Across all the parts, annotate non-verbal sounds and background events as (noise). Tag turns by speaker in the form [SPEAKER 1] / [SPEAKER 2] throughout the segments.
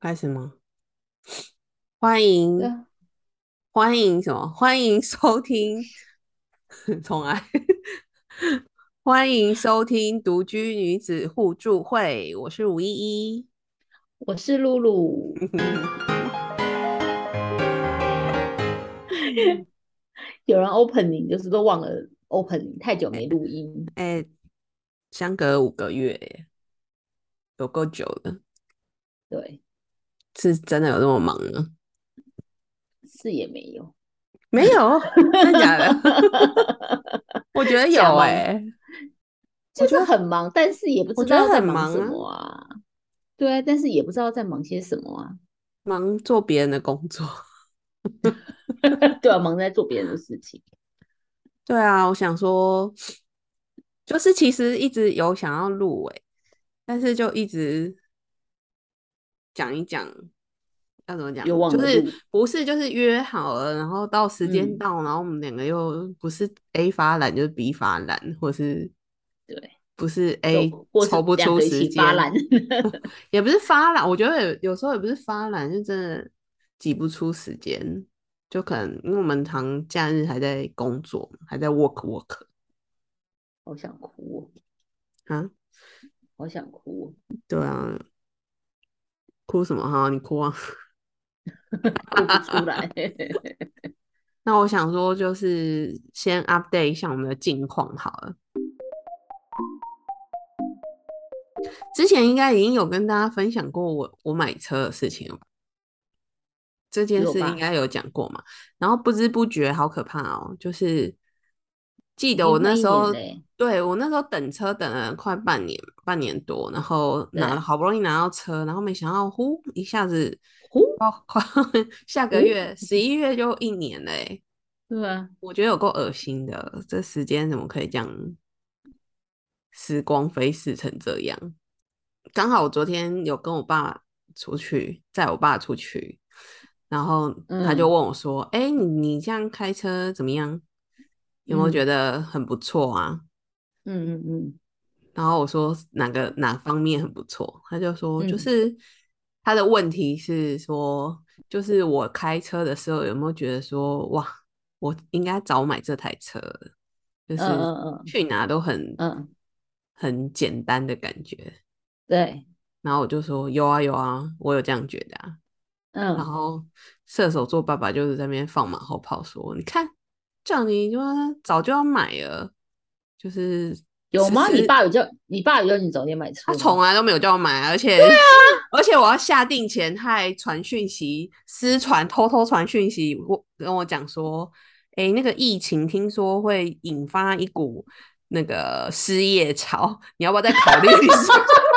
[SPEAKER 1] 开始吗？欢迎，欢迎什么？欢迎收听，重来，欢迎收听独居女子互助会。我是吴依依，
[SPEAKER 2] 我是露露。(laughs) 有人 opening 就是都忘了 opening，太久没录音。
[SPEAKER 1] 哎，相隔五个月，有够久了。
[SPEAKER 2] 对。
[SPEAKER 1] 是真的有那么忙吗？
[SPEAKER 2] 是也没有，
[SPEAKER 1] 没有，真的假的？(laughs) 我觉得有哎，
[SPEAKER 2] 就是很忙，但是也不知道在忙什么啊。对啊，但是也不知道在忙些什么啊。
[SPEAKER 1] 忙做别人的工作，(laughs)
[SPEAKER 2] 对啊，忙在做别人的事情。
[SPEAKER 1] 对啊，我想说，就是其实一直有想要录哎，但是就一直。讲一讲要怎么讲？就是不是就是约好了，然后到时间到，然后我们两个又不是 A 发懒就是 B 发懒，或是
[SPEAKER 2] 对，
[SPEAKER 1] 不是 A 抽不出时间，(laughs) 也不是发懒。我觉得有时候也不是发懒，就真的挤不出时间，就可能因为我们常假日还在工作，还在 work work。
[SPEAKER 2] 好想哭
[SPEAKER 1] 啊！
[SPEAKER 2] 好想哭。
[SPEAKER 1] 对啊。哭什么哈？你哭啊？(laughs)
[SPEAKER 2] 哭不出来。(laughs)
[SPEAKER 1] 那我想说，就是先 update 一下我们的近况好了。之前应该已经有跟大家分享过我我买车的事情了，这件事应该有讲过嘛？然后不知不觉，好可怕哦，就是。记得我那时候，对我那时候等车等了快半年，半年多，然后拿好不容易拿到车，然后没想到呼一下子呼，快 (laughs) 下个月十一月就一年嘞。
[SPEAKER 2] 对啊，
[SPEAKER 1] 我觉得有够恶心的，这时间怎么可以这样？时光飞逝成这样。刚好我昨天有跟我爸出去，载我爸出去，然后他就问我说：“哎，你你这样开车怎么样？”有没有觉得很不错
[SPEAKER 2] 啊？嗯嗯嗯。
[SPEAKER 1] 然后我说哪个哪方面很不错？他就说就是他的问题是说，就是我开车的时候有没有觉得说哇，我应该早买这台车，就是去哪都很嗯很简单的感觉。
[SPEAKER 2] 对。
[SPEAKER 1] 然后我就说有啊有啊，我有这样觉得啊。嗯。然后射手座爸爸就是在那边放马后炮说，你看。叫你就早就要买了，就是
[SPEAKER 2] 有吗？你爸有叫你爸有叫你早点买车？
[SPEAKER 1] 他从来都没有叫我买，而且
[SPEAKER 2] 对啊，
[SPEAKER 1] 而且我要下定前，他还传讯息，私传，偷偷传讯息，我跟我讲说，哎，那个疫情听说会引发一股那个失业潮，你要不要再考虑一下？(laughs)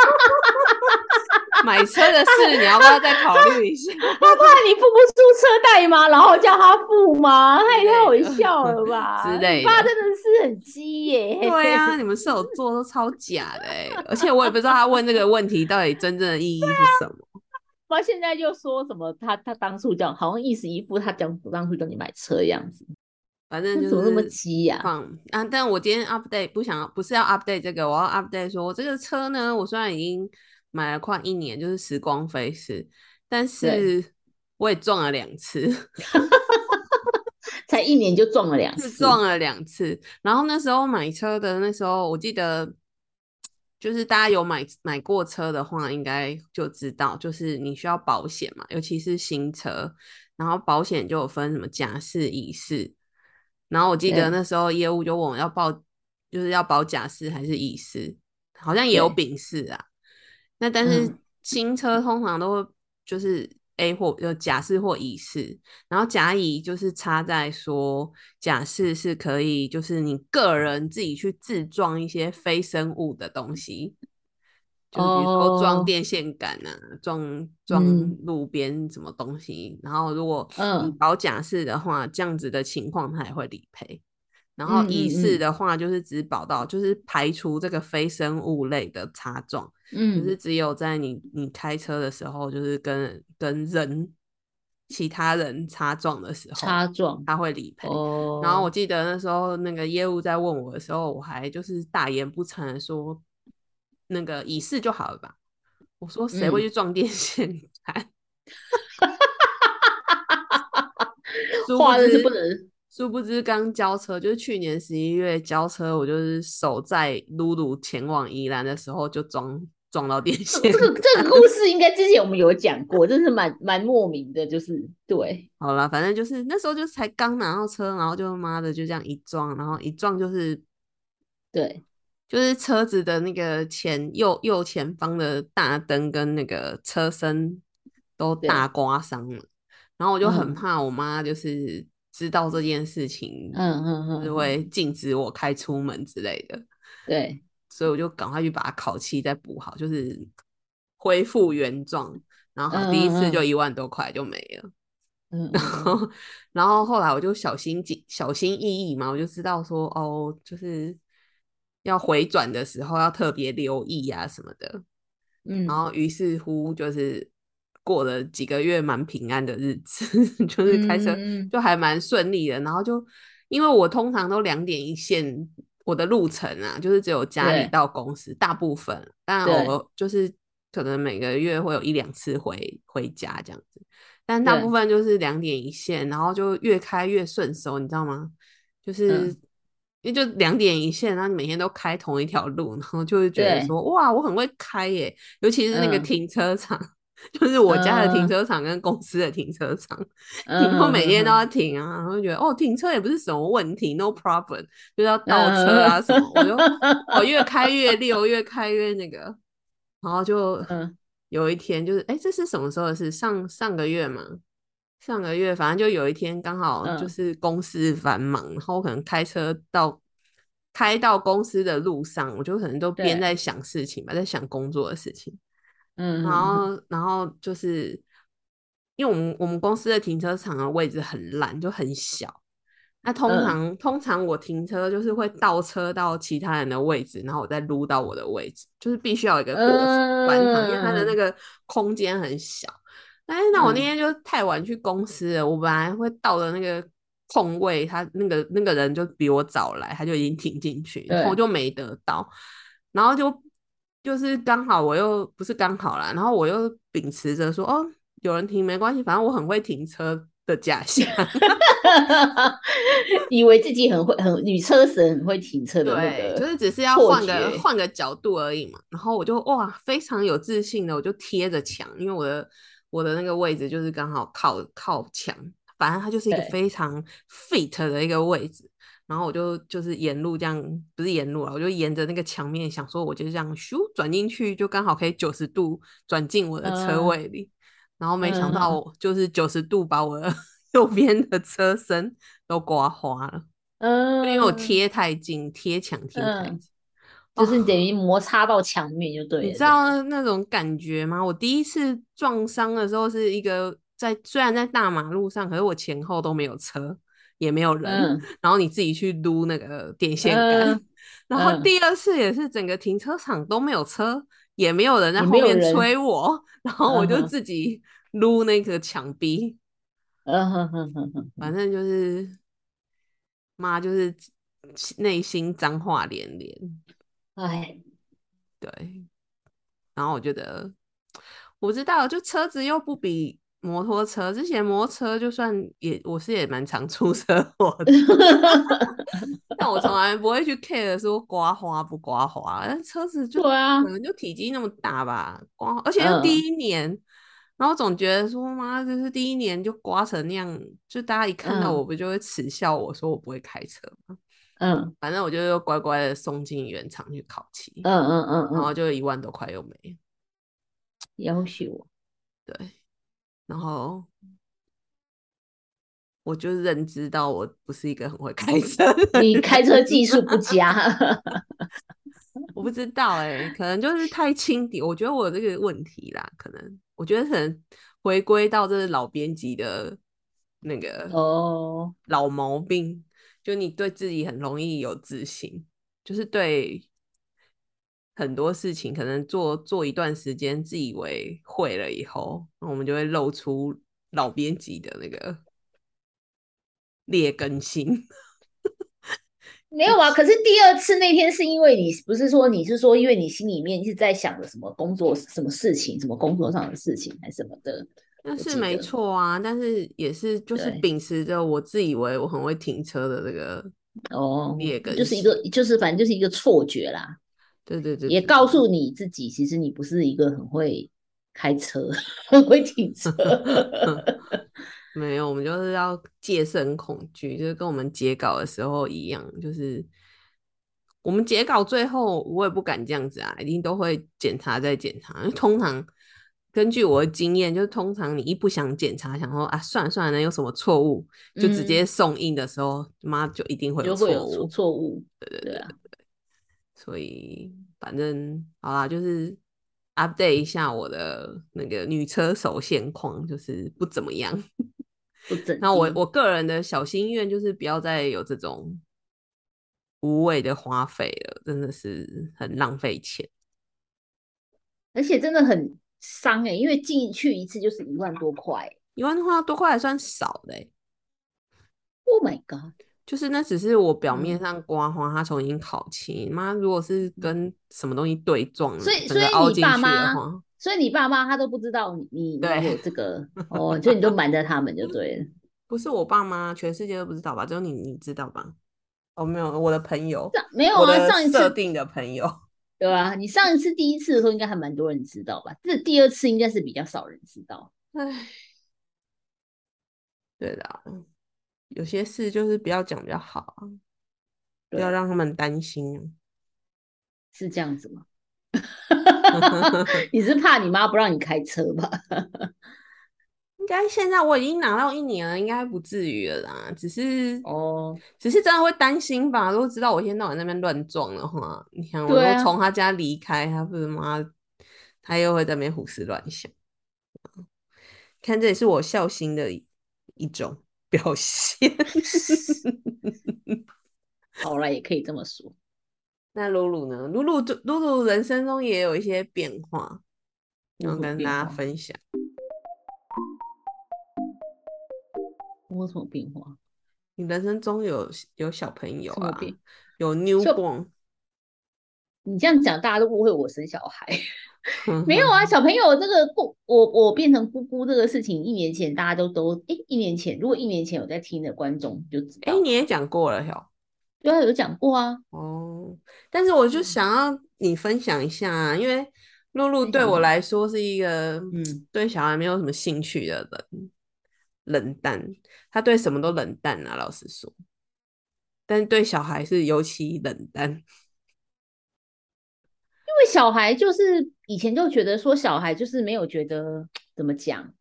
[SPEAKER 1] 买车的事，你要不要再考虑一下？
[SPEAKER 2] 他怕你付不出车贷吗？然后叫他付吗？(laughs) 他也太好笑了吧！(laughs)
[SPEAKER 1] 之类，
[SPEAKER 2] 爸真的是很鸡耶。
[SPEAKER 1] 对啊，你们射手座都超假的哎，而且我也不知道他问这个问题到底真正的意义是什么。(laughs)
[SPEAKER 2] 他现在就说什么，他他当初讲好像意思一副他讲当初叫你买车的样子。
[SPEAKER 1] 反正就
[SPEAKER 2] 怎么那么急呀？
[SPEAKER 1] 放啊！但我今天 update 不想不是要 update 这个，我要 update 说我这个车呢，我虽然已经。买了快一年，就是时光飞逝，但是我也撞了两次，(laughs)
[SPEAKER 2] 才一年就撞了两次，
[SPEAKER 1] 撞了两次。然后那时候买车的那时候，我记得就是大家有买买过车的话，应该就知道，就是你需要保险嘛，尤其是新车，然后保险就有分什么甲式、乙式。然后我记得那时候业务就问我要报，就是要保甲式还是乙式，好像也有丙式啊。那但是新车通常都会就是 A 或有甲式或乙式，然后甲乙就是差在说甲式是可以就是你个人自己去自装一些非生物的东西，就比如说装电线杆啊，装装路边什么东西，然后如果你保甲式的话，这样子的情况它也会理赔。然后乙式的话，就是只保到，就是排除这个非生物类的擦撞，嗯，就是只有在你你开车的时候，就是跟跟人其他人擦撞的时候，
[SPEAKER 2] 擦撞
[SPEAKER 1] 他会理赔。然后我记得那时候那个业务在问我的时候，我还就是大言不惭的说，那个乙式就好了吧。我说谁会去撞电线杆？(laughs)
[SPEAKER 2] 话真是不能。
[SPEAKER 1] 殊不知刚交车，就是去年十一月交车，我就是守在露露前往宜兰的时候就撞撞到电线。
[SPEAKER 2] 这个这个故事应该之前我们有讲过，真是蛮蛮莫名的，就是对。
[SPEAKER 1] 好了，反正就是那时候就才刚拿到车，然后就妈的就这样一撞，然后一撞就是
[SPEAKER 2] 对，
[SPEAKER 1] 就是车子的那个前右右前方的大灯跟那个车身都大刮伤了，然后我就很怕我妈就是。知道这件事情，
[SPEAKER 2] 嗯嗯嗯，
[SPEAKER 1] 就会禁止我开出门之类的。
[SPEAKER 2] 对，
[SPEAKER 1] 所以我就赶快去把烤漆再补好，就是恢复原状。然后第一次就一万多块就没了。
[SPEAKER 2] 嗯，
[SPEAKER 1] 然后然后后来我就小心谨小心翼翼嘛，我就知道说哦，就是要回转的时候要特别留意啊什么的。
[SPEAKER 2] 嗯，
[SPEAKER 1] 然后于是乎就是。过了几个月蛮平安的日子，(laughs) 就是开车就还蛮顺利的。然后就因为我通常都两点一线，我的路程啊，就是只有家里到公司大部分，但我就是可能每个月会有一两次回回家这样子，但大部分就是两点一线，然后就越开越顺手，你知道吗？就是因为就两点一线，然后你每天都开同一条路，然后就会觉得说哇，我很会开耶，尤其是那个停车场。(laughs) 就是我家的停车场跟公司的停车场，然后每天都要。停啊，然后觉得哦，停车也不是什么问题，no problem，就要倒车啊什么，我就。我越开越溜，越开越那个，然后就 (laughs) 有一天就是哎，这是什么时候的事？上上个月嘛，上个月反正就有一天刚好就是公司繁忙，然后我可能开车到开到公司的路上，我就可能都边在想事情吧，在想工作的事情。(laughs)
[SPEAKER 2] 嗯，
[SPEAKER 1] 然后，然后就是，因为我们我们公司的停车场的位置很烂，就很小。那通常通常我停车就是会倒车到其他人的位置，然后我再撸到我的位置，就是必须要有一个过程，因为它的那个空间很小。哎，那我那天就太晚去公司了，我本来会到的那个空位，他那个那个人就比我早来，他就已经停进去，然后我就没得到，然后就。就是刚好我又不是刚好啦，然后我又秉持着说哦，有人停没关系，反正我很会停车的假象，(laughs)
[SPEAKER 2] 以为自己很会很女车神很会停车的那
[SPEAKER 1] 个，就是只是要换个换个角度而已嘛。然后我就哇非常有自信的，我就贴着墙，因为我的我的那个位置就是刚好靠靠墙，反正它就是一个非常 fit 的一个位置。然后我就就是沿路这样，不是沿路啊，我就沿着那个墙面，想说我就这样咻转进去，就刚好可以九十度转进我的车位里。然后没想到，就是九十度把我的 (laughs) 右边的车身都刮花了。(laughs)
[SPEAKER 2] 嗯，
[SPEAKER 1] 因为我贴太近，贴墙贴太近，
[SPEAKER 2] 就是等于摩擦到墙面就对了。
[SPEAKER 1] 你知道那种感觉吗？我第一次撞伤的时候是一个在虽然在大马路上，可是我前后都没有车。也没有人，然后你自己去撸那个电线杆，然后第二次也是整个停车场都没有车，也没有人在后面催我，(laughs) 然后我就自己撸那个墙壁，
[SPEAKER 2] 嗯哼哼哼哼，
[SPEAKER 1] 反正就是妈就是内心脏话连连，
[SPEAKER 2] 哎，
[SPEAKER 1] 对，然后我觉得我知道，就车子又不比。摩托车之前摩托车就算也我是也蛮常出车祸的，(laughs) 但我从来不会去 care 说刮花不刮花，但车子就
[SPEAKER 2] 对啊，
[SPEAKER 1] 可能就体积那么大吧，刮而且又第一年，然后总觉得说妈这是第一年就刮成那样，就大家一看到我不就会耻笑我说我不会开车吗？
[SPEAKER 2] 嗯，
[SPEAKER 1] 反正我就又乖乖的送进原厂去烤漆，
[SPEAKER 2] 嗯嗯嗯，
[SPEAKER 1] 然后就一万多块又没，
[SPEAKER 2] 要求
[SPEAKER 1] 对。然后我就认知到我不是一个很会开车，
[SPEAKER 2] 你开车技术不佳，(laughs)
[SPEAKER 1] 我不知道哎，可能就是太轻敌。我觉得我这个问题啦，可能我觉得可能回归到这是老编辑的那个
[SPEAKER 2] 哦
[SPEAKER 1] 老毛病，就你对自己很容易有自信，就是对。很多事情可能做做一段时间，自以为会了以后，我们就会露出老编辑的那个劣根性。(laughs)
[SPEAKER 2] 没有啊，可是第二次那天是因为你不是说你是说因为你心里面一直在想着什么工作什么事情，什么工作上的事情还是什么的，
[SPEAKER 1] 那是没错啊，但是也是就是秉持着我自以为我很会停车的这个
[SPEAKER 2] 哦，就是一个就是反正就是一个错觉啦。
[SPEAKER 1] 对对对，
[SPEAKER 2] 也告诉你自己，其实你不是一个很会开车、(laughs) 很会停车。(laughs)
[SPEAKER 1] 没有，我们就是要戒慎恐惧，就是跟我们截稿的时候一样，就是我们截稿最后我也不敢这样子啊，一定都会检查再检查。因 (laughs) 为通常根据我的经验，就是通常你一不想检查，想说啊算了算了，能有什么错误，就直接送印的时候，妈就一定会有错误。
[SPEAKER 2] 错误，
[SPEAKER 1] 对对对对。所以反正好啦，就是 update 一下我的那个女车手现况，就是不怎么样。(laughs) 那我我个人的小心愿就是不要再有这种无谓的花费了，真的是很浪费钱，
[SPEAKER 2] 而且真的很伤哎，因为进去一次就是一万多块，
[SPEAKER 1] 一万多块还算少的。
[SPEAKER 2] Oh my god！
[SPEAKER 1] 就是那只是我表面上刮花，它重新烤漆。妈，如果是跟什么东西对撞，
[SPEAKER 2] 所以所以你爸妈，所以你爸妈他都不知道你你有这个哦，就你都瞒着他们就对了。(laughs)
[SPEAKER 1] 不是我爸妈，全世界都不知道吧？只有你你知道吧？哦，没有，我的朋友
[SPEAKER 2] 没有啊。上一次
[SPEAKER 1] 设定的朋友，(laughs)
[SPEAKER 2] 对啊？你上一次第一次的时候，应该还蛮多人知道吧？这第二次应该是比较少人知道。
[SPEAKER 1] 唉，对的。有些事就是不要讲比较好啊，不要让他们担心，
[SPEAKER 2] 是这样子吗？(laughs) 你是怕你妈不让你开车吧？(laughs)
[SPEAKER 1] 应该现在我已经拿到一年了，应该不至于了啦。只是哦，只是真的会担心吧？如果知道我一天到晚那边乱撞的话，你看，我都从他家离开，他不是妈，他又会在那边胡思乱想。看，这也是我孝心的一种。表现
[SPEAKER 2] 好了，也可以这么说。(laughs)
[SPEAKER 1] 那露露呢？露露露露人生中也有一些变化，要跟大家分享。
[SPEAKER 2] 有什么变化？
[SPEAKER 1] 你人生中有有小朋友啊？有 newborn？
[SPEAKER 2] 你这样讲，大家都误会我生小孩。没有啊，小朋友这个姑，我我变成姑姑这个事情，一年前大家都都哎，一年前如果一年前有在听的观众就知道，
[SPEAKER 1] 哎，你也讲过了哟，
[SPEAKER 2] 对啊，有讲过啊。
[SPEAKER 1] 哦，但是我就想要你分享一下啊，因为露露对我来说是一个嗯，对小孩没有什么兴趣的人，冷淡，他对什么都冷淡啊，老实说，但是对小孩是尤其冷淡。
[SPEAKER 2] 小孩就是以前就觉得说小孩就是没有觉得怎么讲，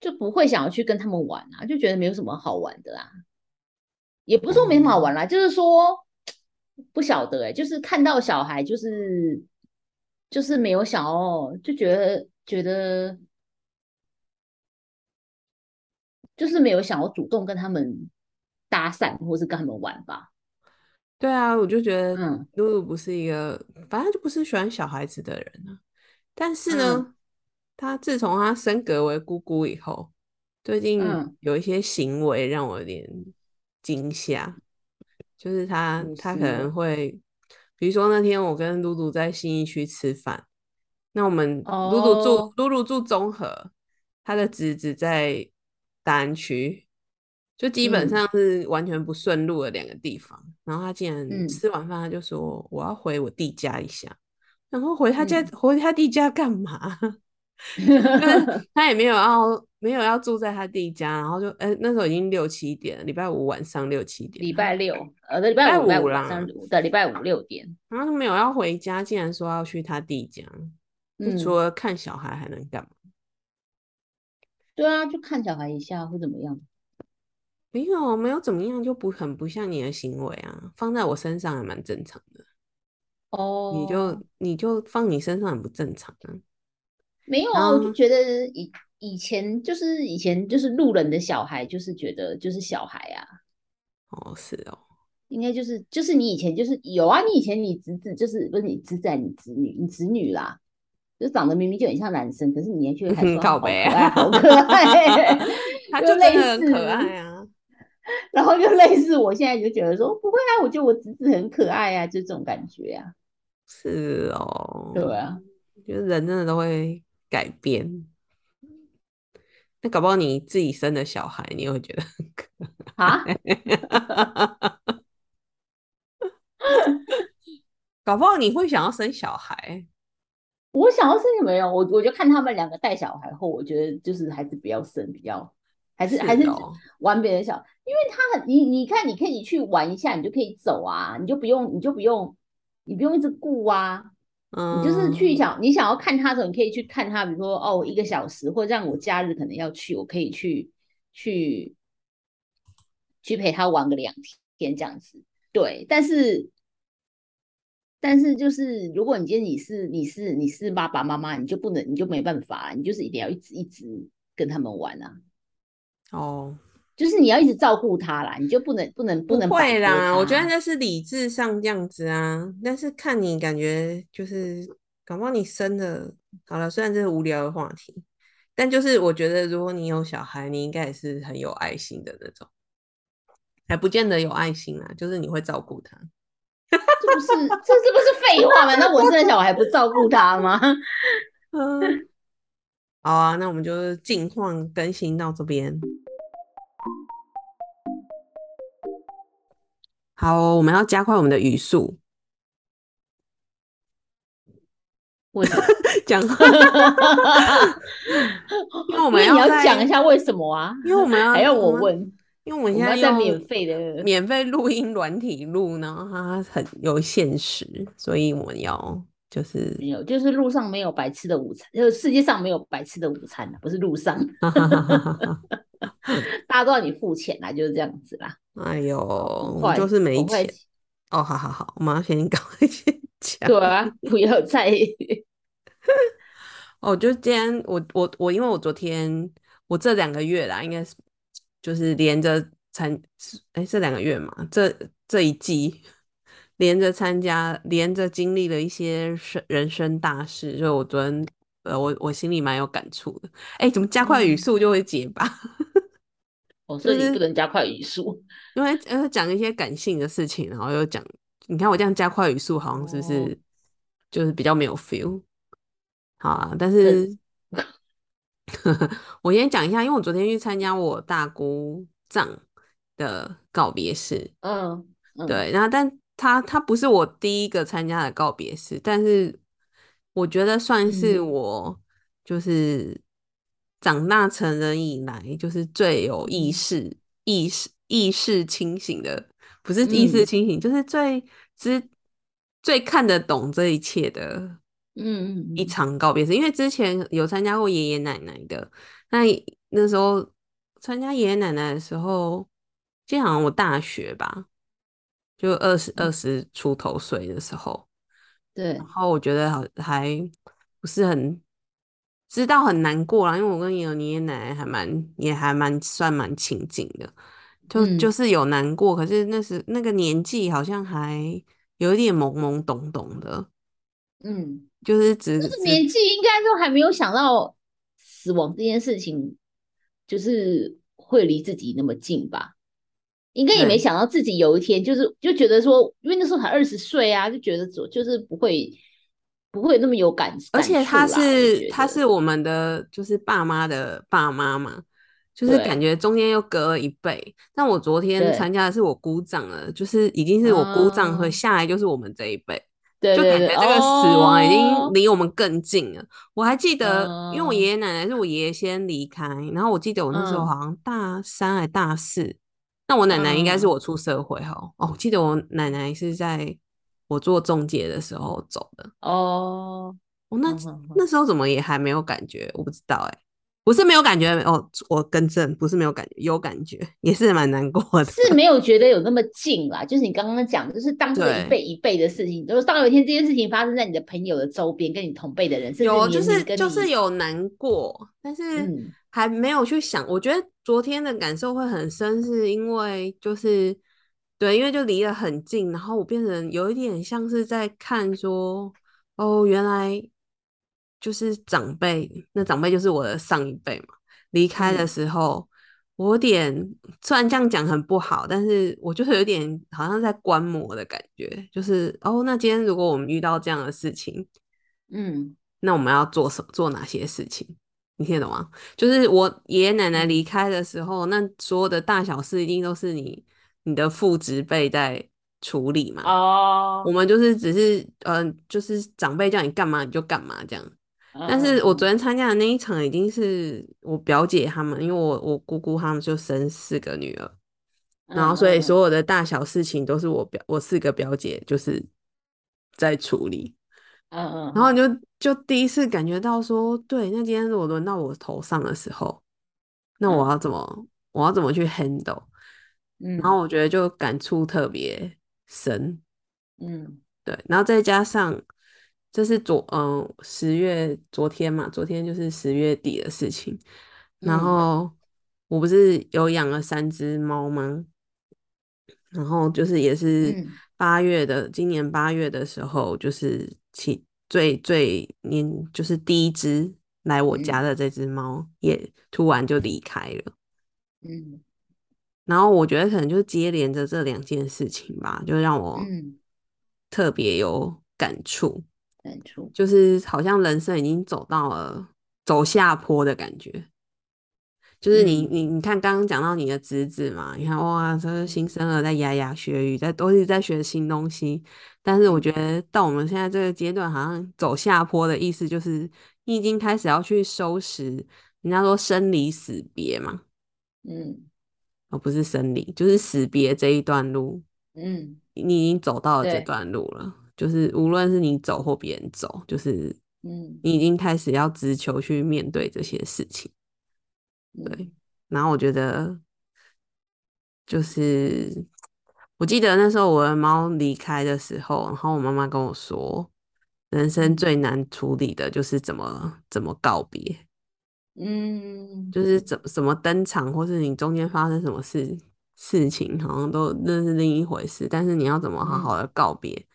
[SPEAKER 2] 就不会想要去跟他们玩啊，就觉得没有什么好玩的啦。也不是说没什么好玩啦，就是说不晓得哎，就是看到小孩就是就是没有想要，就觉得觉得就是没有想要主动跟他们搭讪或是跟他们玩吧。
[SPEAKER 1] 对啊，我就觉得露露不是一个，反正就不是喜欢小孩子的人啊。但是呢，他自从他升格为姑姑以后，最近有一些行为让我有点惊吓。就是他，他可能会，比如说那天我跟露露在新义区吃饭，那我们露露住露露住中和，他的侄子在大安区。就基本上是完全不顺路的两个地方，然后他竟然吃完饭他就说我要回我弟家一下，然后回他家回他弟家干嘛？(laughs) (laughs) 他也没有要没有要住在他弟家，然后就哎那时候已经六七点，礼拜五晚上六七点，
[SPEAKER 2] 礼拜六呃礼拜五啦，的礼拜五六点，
[SPEAKER 1] 然后没有要回家，竟然说要去他弟家，除了看小孩还能干嘛？
[SPEAKER 2] 对啊，就看小孩一下会怎么样？
[SPEAKER 1] 没有，没有怎么样，就不很不像你的行为啊。放在我身上还蛮正常的。
[SPEAKER 2] 哦，
[SPEAKER 1] 你就你就放你身上很不正常啊。
[SPEAKER 2] 没有啊，我就觉得以以前就是以前就是路人的小孩，就是觉得就是小孩啊。
[SPEAKER 1] 哦，是哦，
[SPEAKER 2] 应该就是就是你以前就是有啊，你以前你侄子就是不是你侄子，你侄女，你侄女啦，就长得明明就很像男生，可是你却还说好可爱，好可爱，(laughs)
[SPEAKER 1] 他就类似很可爱啊。(laughs)
[SPEAKER 2] 然后就类似，我现在就觉得说不会啊，我觉得我侄子很可爱啊，就这种感觉啊。
[SPEAKER 1] 是哦，
[SPEAKER 2] 对啊，
[SPEAKER 1] 觉得人真的都会改变。那搞不好你自己生的小孩，你也会觉得很可
[SPEAKER 2] 啊，
[SPEAKER 1] 爱。(laughs) 搞不好你会想要生小孩。
[SPEAKER 2] 我想要生也没有，我我就看他们两个带小孩后，我觉得就是还是不要生比较，还是还是
[SPEAKER 1] 哦。
[SPEAKER 2] 玩别人小，因为他很你你看你可以去玩一下，你就可以走啊，你就不用你就不用你不用一直顾啊，
[SPEAKER 1] 嗯，
[SPEAKER 2] 你就是去想你想要看他的时候，你可以去看他，比如说哦一个小时，或者让我假日可能要去，我可以去去去陪他玩个两天这样子，对，但是。但是就是，如果你今天你是你是你是爸爸妈妈，你就不能你就没办法，你就是一定要一直一直跟他们玩啊，
[SPEAKER 1] 哦，
[SPEAKER 2] 就是你要一直照顾他啦，你就不能不能
[SPEAKER 1] 不
[SPEAKER 2] 能
[SPEAKER 1] 会啦，我觉得那是理智上这样子啊，但是看你感觉就是，搞不好你生的好了，虽然这是无聊的话题，但就是我觉得如果你有小孩，你应该也是很有爱心的那种，还不见得有爱心啊，就是你会照顾他。
[SPEAKER 2] 这不是这这不是废话吗？(laughs) 那我生的小孩不照顾他吗？
[SPEAKER 1] 嗯，好啊，那我们就近况更新到这边。好哦，我们要加快我们的语速，
[SPEAKER 2] 为什么？(laughs)
[SPEAKER 1] 讲话，(laughs) 因为我
[SPEAKER 2] 因为你要
[SPEAKER 1] 们在
[SPEAKER 2] 讲一下为什么啊？
[SPEAKER 1] 因为我们要
[SPEAKER 2] 还要我问，
[SPEAKER 1] 因为我们
[SPEAKER 2] 我
[SPEAKER 1] 现在
[SPEAKER 2] 要在免费的
[SPEAKER 1] 免费录音软体录呢，它很有限时，所以我们要就是
[SPEAKER 2] 没有，就是路上没有白吃的午餐，就是世界上没有白吃的午餐啊，不是路上，(laughs) 大家都要你付钱啦，就是这样子啦。
[SPEAKER 1] 哎呦，我就是没钱哦，好好好，我们要先赶快先讲。
[SPEAKER 2] 对啊，不要在意 (laughs)
[SPEAKER 1] 哦，就今天我我我，因为我昨天我这两个月啦，应该是就是连着参，哎，这两个月嘛，这这一季 (laughs) 连着参加，连着经历了一些生人生大事，所以我昨天呃，我我心里蛮有感触的。哎，怎么加快语
[SPEAKER 2] 嗯
[SPEAKER 1] 速就会结巴？
[SPEAKER 2] 哦，所以你不能加快语速。(laughs)
[SPEAKER 1] 因为呃讲一些感性的事情，然后又讲，你看我这样加快语速，好像是不是
[SPEAKER 2] 哦
[SPEAKER 1] 就是比较没有 feel？好啊，但是我先讲一下，因为我昨天去参加我大姑丈的告别式，
[SPEAKER 2] 嗯，嗯，
[SPEAKER 1] 对，然后但他他不是我第一个参加的告别式，但是我觉得算是
[SPEAKER 2] 嗯
[SPEAKER 1] 我就是长大成人以来，就是最有意
[SPEAKER 2] 嗯。
[SPEAKER 1] 识、意识、意识清醒的，不是意识
[SPEAKER 2] 嗯。
[SPEAKER 1] 清醒，就是最知最看得懂这一切的
[SPEAKER 2] 嗯嗯
[SPEAKER 1] 一
[SPEAKER 2] 嗯。
[SPEAKER 1] 场告别式。因为之前有参加过爷爷奶奶的，那那时候参加爷爷奶奶的时候，记得好像我大学吧。就二十二十出头岁的时候，
[SPEAKER 2] 对。
[SPEAKER 1] 然，后我觉得好还不是很知道很难过啦，因为我跟爷爷奶奶还蛮也还蛮算蛮亲近的，就
[SPEAKER 2] 嗯
[SPEAKER 1] 就是有难过，可是那时那个年纪好像还有一点懵懵懂懂的，
[SPEAKER 2] 嗯，
[SPEAKER 1] 就是只
[SPEAKER 2] 这个
[SPEAKER 1] 只
[SPEAKER 2] 年纪应该都还没有想到死亡这件事情，就是会离自己那么近吧？应该也没想到自己有一天就是就觉得说，因为那时候才二十岁啊，就觉得就就是不会不会那么有感，
[SPEAKER 1] 而且他是他是我们的就是爸妈的爸妈嘛，就是感觉中间又隔了一辈。但我昨天
[SPEAKER 2] 对。
[SPEAKER 1] 参加的是我姑丈了，就是已经是我姑丈，所以
[SPEAKER 2] 哦。
[SPEAKER 1] 下来就是我们这一辈，
[SPEAKER 2] 对对对，
[SPEAKER 1] 就感觉这个死亡已经
[SPEAKER 2] 哦。
[SPEAKER 1] 离我们更近了。我还记得，因为我
[SPEAKER 2] 嗯。
[SPEAKER 1] 爷爷奶奶是我爷爷先离开，然后我记得我那时候
[SPEAKER 2] 嗯。
[SPEAKER 1] 好像大三还大四，那我奶奶应该是
[SPEAKER 2] 嗯。
[SPEAKER 1] 我出社会哈。哦，我记得我奶奶是在我做中介的时候走的。
[SPEAKER 2] 哦，
[SPEAKER 1] 我那那时候怎么也还没有感觉？我不知道哎、不是没有感觉哦，我更正，不是没有感觉，有感觉，也是蛮难过的。
[SPEAKER 2] 是没有觉得有那么近啦，就是你刚刚讲的，就是当这个
[SPEAKER 1] 对
[SPEAKER 2] 一辈一辈的事情，就是当有一天这件事情发生在你的朋友的周边，跟你同辈的人，甚至
[SPEAKER 1] 有，就是就是有难过，但是
[SPEAKER 2] 嗯
[SPEAKER 1] 还没有去想。我觉得昨天的感受会很深，是因为就是对，因为就离得很近，然后我变成有一点像是在看说，哦，原来就是长辈，那长辈就是我的上一辈嘛，离开的
[SPEAKER 2] 嗯
[SPEAKER 1] 时候。我有点，虽然这样讲很不好，但是我就是有点好像在观摩的感觉，就是哦，那今天如果我们遇到这样的事情，
[SPEAKER 2] 嗯
[SPEAKER 1] 那我们要做什做哪些事情？你听得懂吗？就是我爷爷奶奶离
[SPEAKER 2] 嗯
[SPEAKER 1] 开的时候，那所有的大小事一定都是你你的父职辈在处理嘛。哦我
[SPEAKER 2] 哦，
[SPEAKER 1] 们就是只是嗯、呃就是长辈叫你干嘛你就干嘛这样。
[SPEAKER 2] 嗯
[SPEAKER 1] 但是我
[SPEAKER 2] 嗯
[SPEAKER 1] 昨天参加的那一场已经是我表姐他们，因为我我姑姑他们就生四个女儿，然后所以
[SPEAKER 2] 嗯
[SPEAKER 1] 所有的大小事情都是我表我四个表姐就是在处理。
[SPEAKER 2] 嗯嗯，
[SPEAKER 1] 然后你就就第一次感觉到说，对，那今天如果轮到我头上的时候，那我
[SPEAKER 2] 嗯
[SPEAKER 1] 要怎么我要怎么去 handle？
[SPEAKER 2] 嗯，
[SPEAKER 1] 然后我觉得就感触特别深，
[SPEAKER 2] 嗯。
[SPEAKER 1] 对，然后再加上这是昨嗯十月昨天嘛，昨天就是十月底的事情，然
[SPEAKER 2] 嗯。
[SPEAKER 1] 后我不是有养了三只猫吗？然后就是也是
[SPEAKER 2] 嗯。
[SPEAKER 1] 八月的，今年八月的时候，就是其最最年就是第一只来我家
[SPEAKER 2] 嗯
[SPEAKER 1] 的这只猫也突然就离开了。
[SPEAKER 2] 嗯
[SPEAKER 1] 然后我觉得可能就接连着这两件事情吧，就让我
[SPEAKER 2] 嗯，
[SPEAKER 1] 特别有感触，
[SPEAKER 2] 感触，
[SPEAKER 1] 就是好像人生已经走到了走下坡的感觉。就是你
[SPEAKER 2] 嗯。
[SPEAKER 1] 你你看，刚刚讲到你的侄子嘛，你看哇，这个新生儿在牙牙学语，在都是在学新东西。但是我觉得到我们现在这个阶段，好像走下坡的意思就是你已经开始要去收拾，人家说生离死别嘛，
[SPEAKER 2] 嗯
[SPEAKER 1] 而不是生离，就是死别这一段路，
[SPEAKER 2] 嗯
[SPEAKER 1] 你已经走到了这段路了。就是无论是你走或别人走，就是
[SPEAKER 2] 嗯
[SPEAKER 1] 你已经开始要直球去面对这些事情。对
[SPEAKER 2] 嗯
[SPEAKER 1] 然后我觉得，就是我记得那时候我的猫离开的时候，然后我妈妈跟我说，人生
[SPEAKER 2] 嗯
[SPEAKER 1] 最难处理的就是怎么怎么告别，
[SPEAKER 2] 嗯
[SPEAKER 1] 就是怎怎么登场，或是你中间发生什么事事情，好像都那是另一回事。但是你要怎么好好的告别，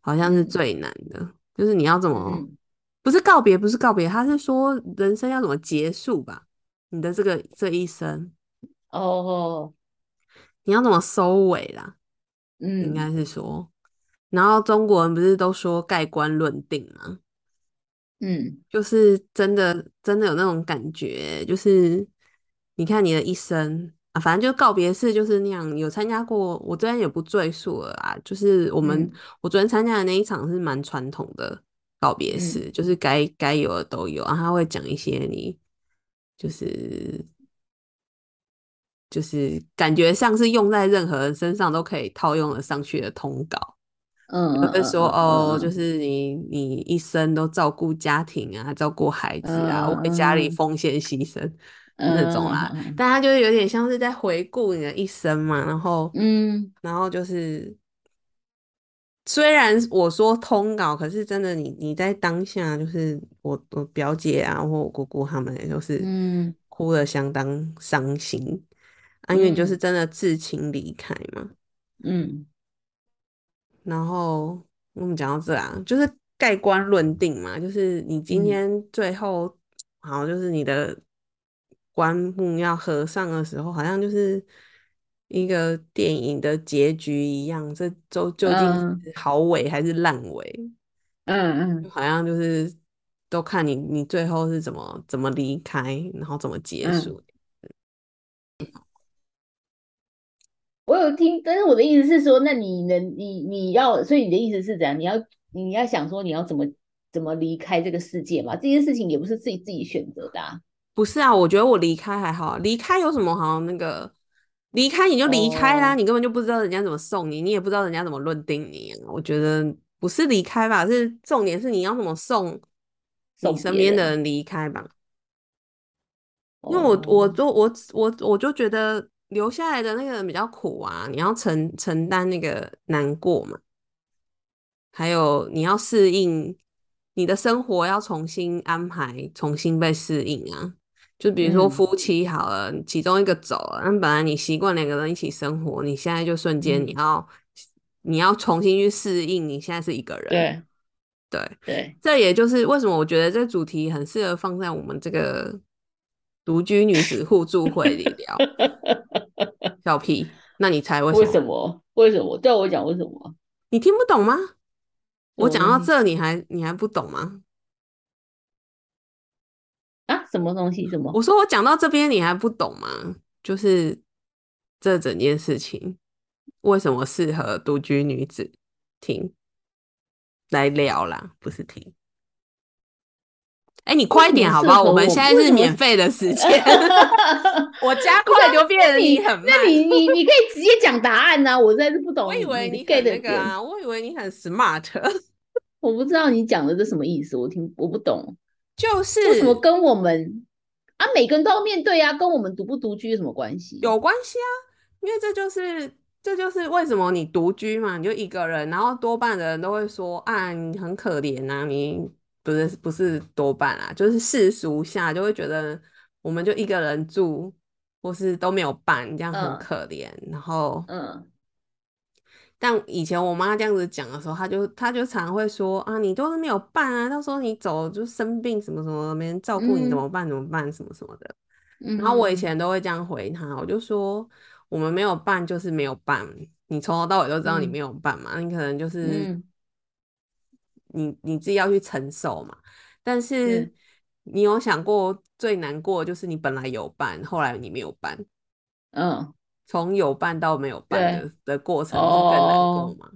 [SPEAKER 1] 好像是
[SPEAKER 2] 嗯
[SPEAKER 1] 最难的。就是你要怎么
[SPEAKER 2] 嗯
[SPEAKER 1] 不是告别，不是告别，他是说人生要怎么结束吧？你的这个这一生。
[SPEAKER 2] 哦
[SPEAKER 1] 你要怎么收尾啦？嗯应
[SPEAKER 2] 嗯
[SPEAKER 1] 该是说，然后中国人不是都说盖棺论定吗？
[SPEAKER 2] 嗯
[SPEAKER 1] 就是真的真的有那种感觉，就是你看你的一生啊，反正就告别式就是那样。有参加过，我昨天也不赘述了啊。就是我们、
[SPEAKER 2] 嗯
[SPEAKER 1] 我昨天参加的那一场是蛮传统的告别式，
[SPEAKER 2] 嗯
[SPEAKER 1] 就是该该有的都有，然后他会讲一些你就是就是感觉像是用在任何人身上都可以套用了上去的通稿。
[SPEAKER 2] 嗯
[SPEAKER 1] 就会说哦，就
[SPEAKER 2] 嗯。
[SPEAKER 1] 是你你一生都照顾家庭啊，照顾孩子啊，为家里
[SPEAKER 2] 嗯
[SPEAKER 1] 奉献牺牲
[SPEAKER 2] 嗯
[SPEAKER 1] 那种啦。
[SPEAKER 2] 嗯
[SPEAKER 1] 但他就是有点像是在回顾你的一生嘛，然后
[SPEAKER 2] 嗯。
[SPEAKER 1] 然后就是，虽然我说通稿，可是真的你你在当下，就是我我表姐啊或我姑姑他们也都是
[SPEAKER 2] 嗯。
[SPEAKER 1] 哭的相当伤心啊，因为你就是
[SPEAKER 2] 嗯
[SPEAKER 1] 真的至亲离开嘛。
[SPEAKER 2] 嗯
[SPEAKER 1] 然后我们讲到这啊，就是盖棺论定嘛，就是你今
[SPEAKER 2] 嗯。
[SPEAKER 1] 天最后好，就是你的棺木要合上的时候，好像就是一个电影的结局一样，这究究竟
[SPEAKER 2] 嗯
[SPEAKER 1] 是。好尾还是烂尾，
[SPEAKER 2] 嗯嗯
[SPEAKER 1] 好像就是都看你你最后是怎么怎么离开，然后怎么结
[SPEAKER 2] 嗯我有听，但是我的意思是说，那你能你你要，所以你的意思是怎样？你要你要想说你要怎么怎么离开这个世界嘛？这件事情也不是自己自己选择的啊。
[SPEAKER 1] 不是啊，我觉得我离开还好啊，离开有什么好那个？离开你就离开啦，
[SPEAKER 2] 哦
[SPEAKER 1] 你根本就不知道人家怎么送你，你也不知道人家怎么论定你啊。我觉得不是离开吧，是重点是你要怎么送你身边的人离开吧。因为我
[SPEAKER 2] 哦
[SPEAKER 1] 我就我我我就觉得留下来的那个人比较苦啊，你要承承担那个难过嘛，还有你要适应你的生活要重新安排，重新被适应啊。就比如说
[SPEAKER 2] 嗯。
[SPEAKER 1] 夫妻好了，其中一个走了，那本来你习惯两个人一起生活，你现在就瞬间你
[SPEAKER 2] 嗯。
[SPEAKER 1] 要、你要重新去适应，你现在是一个人，
[SPEAKER 2] 对。
[SPEAKER 1] 对，
[SPEAKER 2] 对，
[SPEAKER 1] 这也就是为什么我觉得这主题很适合放在我们这个独居女子互助 (laughs) 会理疗。(laughs) 小屁，那你猜为什
[SPEAKER 2] 为
[SPEAKER 1] 么？
[SPEAKER 2] 什么？为什么？对我讲为什么？
[SPEAKER 1] 你听不懂吗？我讲到
[SPEAKER 2] 嗯
[SPEAKER 1] 这，你还你还不懂吗？
[SPEAKER 2] 啊，什么东西？什么？
[SPEAKER 1] 我说我讲到这边你还不懂吗？就是这整件事情为什么适合独居女子听来聊啦，不是听。哎，你快点好不好？我们现在是免费的时间，(laughs) 我加快就变得你很慢。
[SPEAKER 2] 那你你你可以直接讲答案呐，我实在是不懂。
[SPEAKER 1] 我以为
[SPEAKER 2] 你
[SPEAKER 1] 给的那个啊，我以为你很 smart。(laughs)
[SPEAKER 2] 我不知道你讲的这什么意思，我听我不懂。
[SPEAKER 1] 就是
[SPEAKER 2] 为什么跟我们啊，每个人都要面对啊，跟我们独不独居有什么关系？
[SPEAKER 1] 有关系啊，因为这就是这就是为什么你独居嘛，你就一个人，然后多半的人都会说啊，你很可怜呐，你。不是不是多半啊，就是世俗下就会觉得，我们就一个人住，或是都没有伴，这样很可怜。然后，嗯，但以前我妈这样子讲的时候，她就她就常会说啊，你都是没有伴啊，到时候你走就生病什么什么，没人照顾你怎么办？怎么办？什么什么的。然后我以前都会这样回她，我就说我们没有伴就是没有伴，你从头到尾都知道你没有伴嘛，你可能就是。你你自己要去承受嘛，但是你有想过最难过就是你本来有伴，后来你没有伴，嗯，从有伴到没有伴的的过程是更难过吗？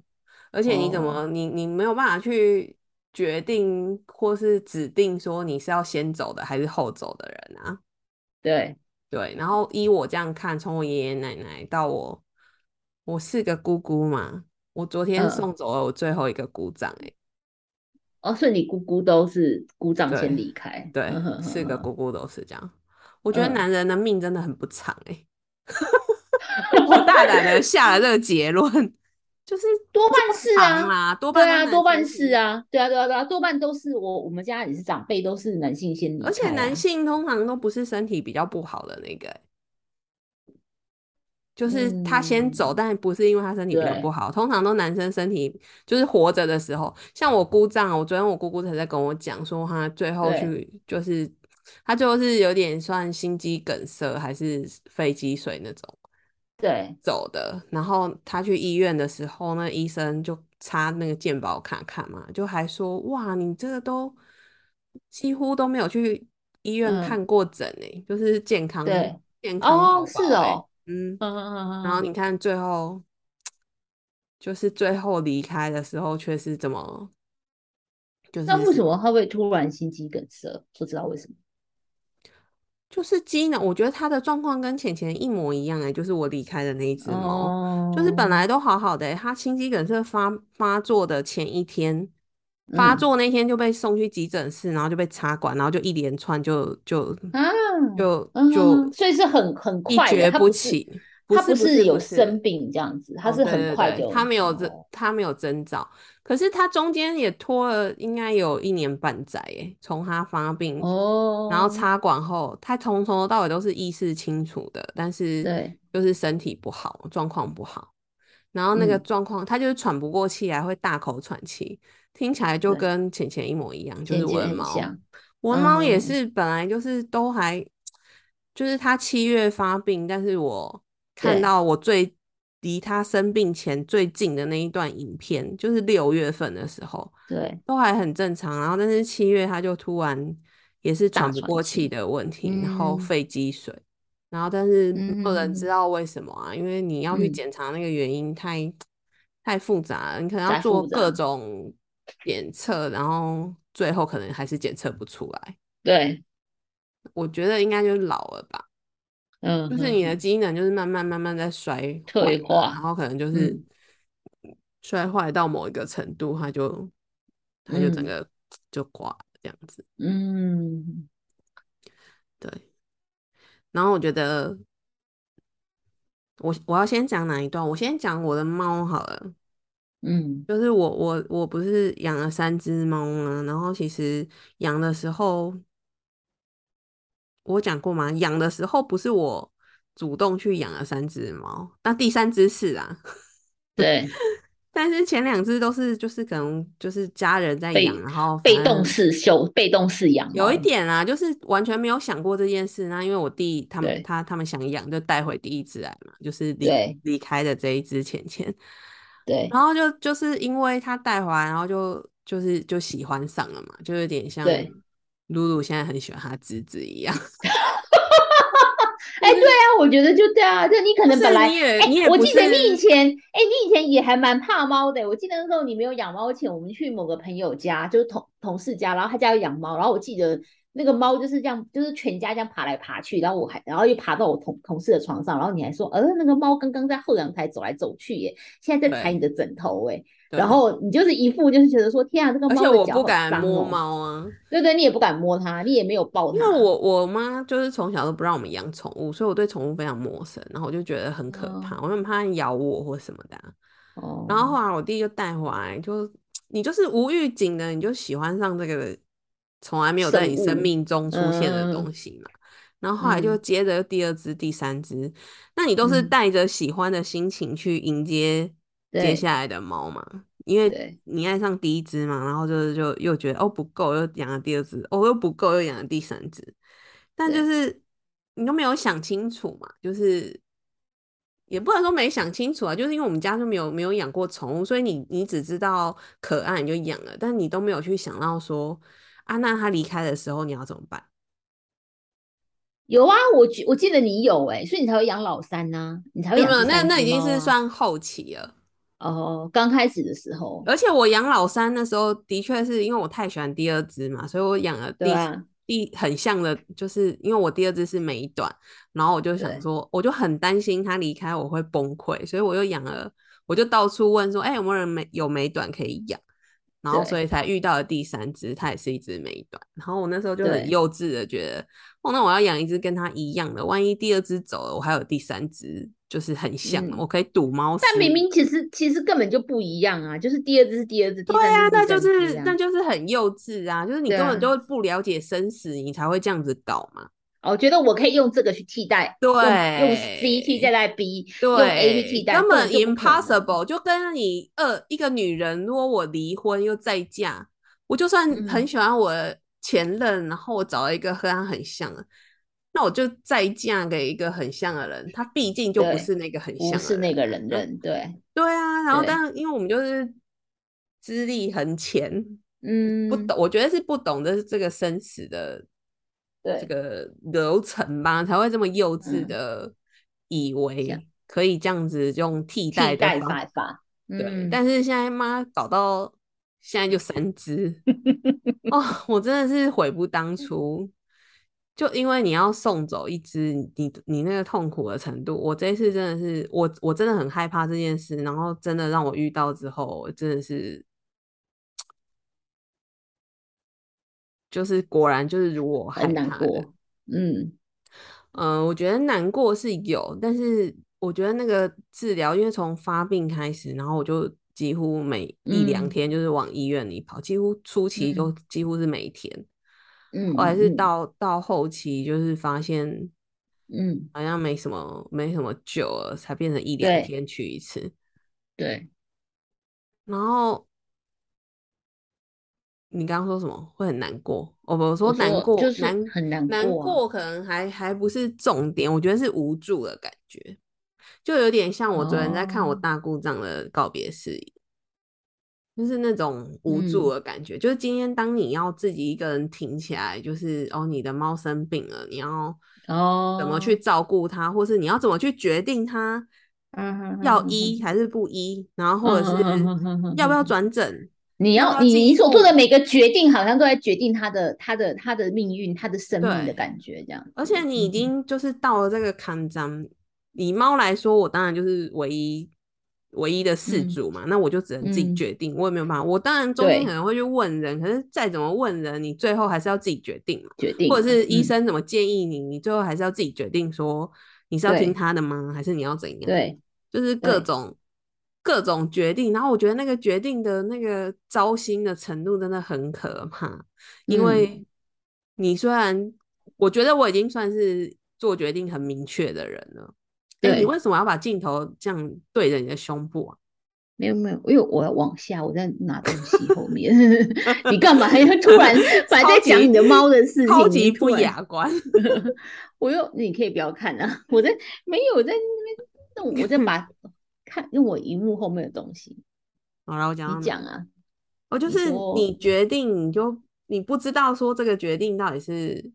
[SPEAKER 1] 而且你怎么你你没有办法去决定或是指定说你是要先走的还是后走的人啊？
[SPEAKER 2] 对
[SPEAKER 1] 对，然后依我这样看，从我爷爷奶奶到我我四个姑姑嘛，我昨天送走了我最后一个姑丈，哎。
[SPEAKER 2] 哦，所以你姑姑都是姑丈先离开，
[SPEAKER 1] 对，四个姑姑都是这样。我觉得男人的命真的很不长哎，(laughs) 我大胆的下了这个结论，就是
[SPEAKER 2] 多半是啊，
[SPEAKER 1] 多半
[SPEAKER 2] 啊，多半是啊，对啊，对啊，对啊，多半都是我我们家也是长辈都是男性先离开，
[SPEAKER 1] 而且男性通常都不是身体比较不好的那个。就是他先走，但不是因为他身体比较不好。通常都男生身体就是活着的时候，像我姑丈，我昨天我姑姑才在跟我讲说，他最后去就是他最后是有点算心肌梗塞还是肺积水那种，
[SPEAKER 2] 对，
[SPEAKER 1] 走的。然后他去医院的时候，那医生就插那个健保卡看嘛，就还说哇，你这个都几乎都没有去医院看过诊诶，就是健康健康
[SPEAKER 2] 哦，是哦。
[SPEAKER 1] 嗯，然后你看最后，就是最后离开的时候，却是怎么？就是
[SPEAKER 2] 那为什么他会突然心肌梗塞？不知道为什么。
[SPEAKER 1] 就是机能，我觉得他的状况跟浅浅一模一样哎，就是我离开的那一只猫，就是本来都好好的，他心肌梗塞发发作的前一天，发作那天就被送去急诊室，然后就被插管，然后就一连串就就啊。就就
[SPEAKER 2] 所以是很很快，
[SPEAKER 1] 一蹶不起。
[SPEAKER 2] 他不是有生病这样子，他是很快就
[SPEAKER 1] 他没有征他没有征兆，可是他中间也拖了应该有一年半载诶，从他发病哦，然后插管后，他从从头到尾都是意识清楚的，但是
[SPEAKER 2] 对，
[SPEAKER 1] 就是身体不好，状况不好，然后那个状况他就是喘不过气来，会大口喘气，听起来就跟浅浅一模一样，就是我的猫，我的猫也是本来就是都还。就是他七月发病，但是我看到我最离他生病前最近的那一段影片，就是六月份的时候，
[SPEAKER 2] 对，
[SPEAKER 1] 都还很正常。然后，但是七月他就突然也是喘不过气的问题，然后肺积水，然后但是没有人知道为什么啊？因为你要去检查那个原因太太复杂了，你可能要做各种检测，然后最后可能还是检测不出来。
[SPEAKER 2] 对。
[SPEAKER 1] 我觉得应该就是老了吧，嗯，就是你的机能就是慢慢慢慢在衰
[SPEAKER 2] 退化，
[SPEAKER 1] 然后可能就是衰坏到某一个程度，它就它就整个就挂这样子，嗯，对。然后我觉得我我要先讲哪一段？我先讲我的猫好了，嗯，就是我我我不是养了三只猫吗？然后其实养的时候。我讲过吗？养的时候不是我主动去养了三只猫，那第三只是啊。(laughs)
[SPEAKER 2] 对，
[SPEAKER 1] 但是前两只都是就是可能就是家人在养，然后
[SPEAKER 2] 被动式修、被动式养。
[SPEAKER 1] 有一点啊，就是完全没有想过这件事。那因为我弟他们他他们想养，就带回第一只来嘛，就是离离开的这一只浅浅。
[SPEAKER 2] 对，
[SPEAKER 1] 然后就就是因为他带回来，然后就就是就喜欢上了嘛，就有点像。露露现在很喜欢他侄子一样。(laughs)
[SPEAKER 2] 哎，对啊，我觉得就对啊，就你可能本来，
[SPEAKER 1] 哎，
[SPEAKER 2] 我记得你以前，哎，你以前也还蛮怕猫的。我记得那时候你没有养猫前，我们去某个朋友家，就是同同事家，然后他家有养猫，然后我记得那个猫就是这样，就是全家这样爬来爬去，然后我还，然后又爬到我同同事的床上，然后你还说，呃，那个猫刚刚在后阳台走来走去耶，现在在踩你的枕头，哎。然后你就是一副就是觉得说天啊，这个猫
[SPEAKER 1] 而且我不敢摸猫啊，
[SPEAKER 2] 对对，你也不敢摸它，你也没有抱它。
[SPEAKER 1] 因为我我妈就是从小都不让我们养宠物，所以我对宠物非常陌生，然后我就觉得很可怕，我很怕咬我或什么的。哦。然后后来我弟就带回来，就你就是无预警的，你就喜欢上这个从来没有在你生命中出现的东西嘛。然后后来就接着第二只、第三只，那你都是带着喜欢的心情去迎接。接下来的猫嘛，因为你爱上第一只嘛，然后就就又觉得哦不够，又养了第二只，哦又不够，又养了第三只，但就是你都没有想清楚嘛，就是也不能说没想清楚啊，就是因为我们家就没有没有养过宠物，所以你你只知道可爱你就养了，但你都没有去想到说啊，那他离开的时候你要怎么办？
[SPEAKER 2] 有啊，我记我记得你有哎，所以你才会养老三呢，你才会养
[SPEAKER 1] 那那已经是算后期了。
[SPEAKER 2] 哦，刚开始的时候，
[SPEAKER 1] 而且我养老三的时候，的确是因为我太喜欢第二只嘛，所以我养了第第很像的，就是因为我第二只是美短，然后我就想说，我就很担心它离开我会崩溃，所以我又养了，我就到处问说，哎，有没有人美有美短可以养？然后所以才遇到了第三只，它也是一只美短。然后我那时候就很幼稚的觉得，哦，那我要养一只跟它一样的，万一第二只走了，我还有第三只。就是很像，我可以赌猫。
[SPEAKER 2] 但明明其实其实根本就不一样啊！就是第二只是第二只，对
[SPEAKER 1] 啊，
[SPEAKER 2] 那
[SPEAKER 1] 就是那就是很幼稚啊！就是你根本就不了解生死，你才会这样子搞嘛。
[SPEAKER 2] 我觉得我可以用这个去替代，
[SPEAKER 1] 对，
[SPEAKER 2] 用 C 替代代 B，用 A 去替代，
[SPEAKER 1] 根本 impossible。就跟你二一个女人，如果我离婚又再嫁，我就算很喜欢我前任，然后我找了一个和他很像的。那我就再嫁给一个很像的人，他毕竟就不是那个很像，不
[SPEAKER 2] 是那个人人，对
[SPEAKER 1] 对啊。然后，但因为我们就是资历很浅，嗯，不懂，我觉得是不懂的是这个生死的这个流程吧，才会这么幼稚的以为可以这样子用替代的
[SPEAKER 2] 方法。
[SPEAKER 1] 对，但是现在妈搞到现在就三只，(laughs) 哦，我真的是悔不当初。就因为你要送走一只，你你那个痛苦的程度，我这一次真的是我我真的很害怕这件事，然后真的让我遇到之后，真的是，就是果然就是如我很难过，
[SPEAKER 2] 嗯
[SPEAKER 1] 嗯，我觉得难过是有，但是我觉得那个治疗，因为从发病开始，然后我就几乎每一两天就是往医院里跑，几乎初期都几乎是每天。我还是到到后期，就是发现，
[SPEAKER 2] 嗯，
[SPEAKER 1] 好像没什么没什么救了，才变成一两天去一次。
[SPEAKER 2] 对。
[SPEAKER 1] 然后你刚刚说什么？会很难过？我我
[SPEAKER 2] 说
[SPEAKER 1] 难过，
[SPEAKER 2] 难很难
[SPEAKER 1] 难过，可能还还不是重点。我觉得是无助的感觉，就有点像我昨天在看我大故障的告别式。就是那种无助的感觉，就是今天当你要自己一个人挺起来，就是哦，你的猫生病了，你要哦怎么去照顾它，或是你要怎么去决定它，要医还是不医，然后或者是要不要转诊，
[SPEAKER 2] 你要你你所做的每个决定，好像都在决定他的他的他的命运，他的生命的感觉这样。
[SPEAKER 1] 而且你已经就是到了这个坎章，以猫来说，我当然就是唯一。唯一的事主嘛，那我就只能自己决定，我也没有办法。我当然中间可能会去问人，可是再怎么问人，你最后还是要自己决定嘛。
[SPEAKER 2] 决定，
[SPEAKER 1] 或者是医生怎么建议你，你最后还是要自己决定，说你是要听他的吗，还是你要怎样？
[SPEAKER 2] 对，
[SPEAKER 1] 就是各种各种决定。然后我觉得那个决定的那个糟心的程度真的很可怕，因为你虽然我觉得我已经算是做决定很明确的人了。对你为什么要把镜头这样对着你的胸部啊？
[SPEAKER 2] 没有没有，因为我要往下，我在拿东西后面。(laughs) 你干嘛？要突然 (laughs) 还在讲你的猫的事情？
[SPEAKER 1] 超级不雅观。(laughs)
[SPEAKER 2] 我又，你可以不要看啊！我在没有在那边，我在把看用我荧幕后面的东西。
[SPEAKER 1] 好了，我讲
[SPEAKER 2] 你讲啊。
[SPEAKER 1] 哦就是你决定，你就你不知道说这个决定到底是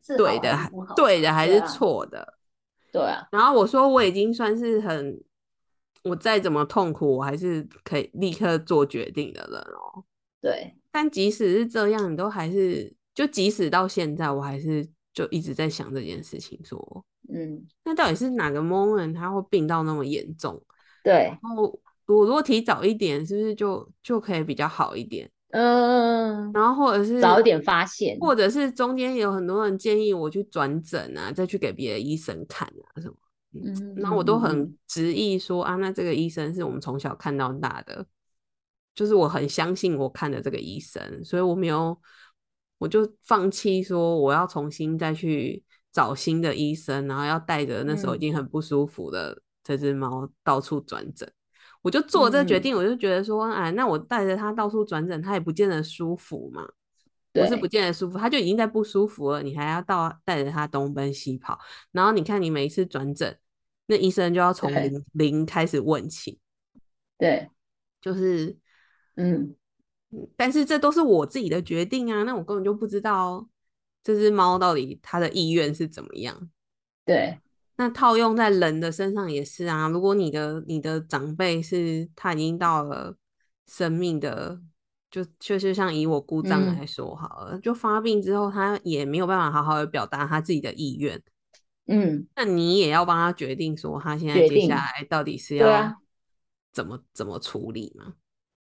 [SPEAKER 2] 是
[SPEAKER 1] 对的，对的还是错的？
[SPEAKER 2] 对啊。
[SPEAKER 1] 然后我说我已经算是很，我再怎么痛苦，我还是可以立刻做决定的人哦。
[SPEAKER 2] 对。
[SPEAKER 1] 但即使是这样，你都还是就即使到现在，我还是就一直在想这件事情，说，
[SPEAKER 2] 嗯，
[SPEAKER 1] 那到底是哪个 moment 他会病到那么严重？
[SPEAKER 2] 对。
[SPEAKER 1] 然后我如果提早一点，是不是就就可以比较好一点？
[SPEAKER 2] 嗯，
[SPEAKER 1] 然后或者是
[SPEAKER 2] 早一点发现，
[SPEAKER 1] 或者是中间有很多人建议我去转诊啊，再去给别的医生看啊什么，嗯，那我都很执意说啊，那这个医生是我们从小看到大的，就是我很相信我看的这个医生，所以我没有，我就放弃说我要重新再去找新的医生，然后要带着那时候已经很不舒服的这只猫到处转诊。我就做这个决定，我就觉得说，哎，那我带着它到处转诊，它也不见得舒服嘛。我是不见得舒服，它就已经在不舒服了，你还要到带着它东奔西跑，然后你看你每一次转诊，那医生就要从零零开始问起。
[SPEAKER 2] 对，
[SPEAKER 1] 就是，
[SPEAKER 2] 嗯，
[SPEAKER 1] 但是这都是我自己的决定啊，那我根本就不知道这只猫到底它的意愿是怎么样。
[SPEAKER 2] 对。
[SPEAKER 1] 那套用在人的身上也是啊。如果你的你的长辈是他已经到了生命的，就就是像以我姑丈来说好了，就发病之后，他也没有办法好好的表达他自己的意愿。
[SPEAKER 2] 嗯，
[SPEAKER 1] 那你也要帮他决定说他现在接下来到底是要怎么怎么处理嘛？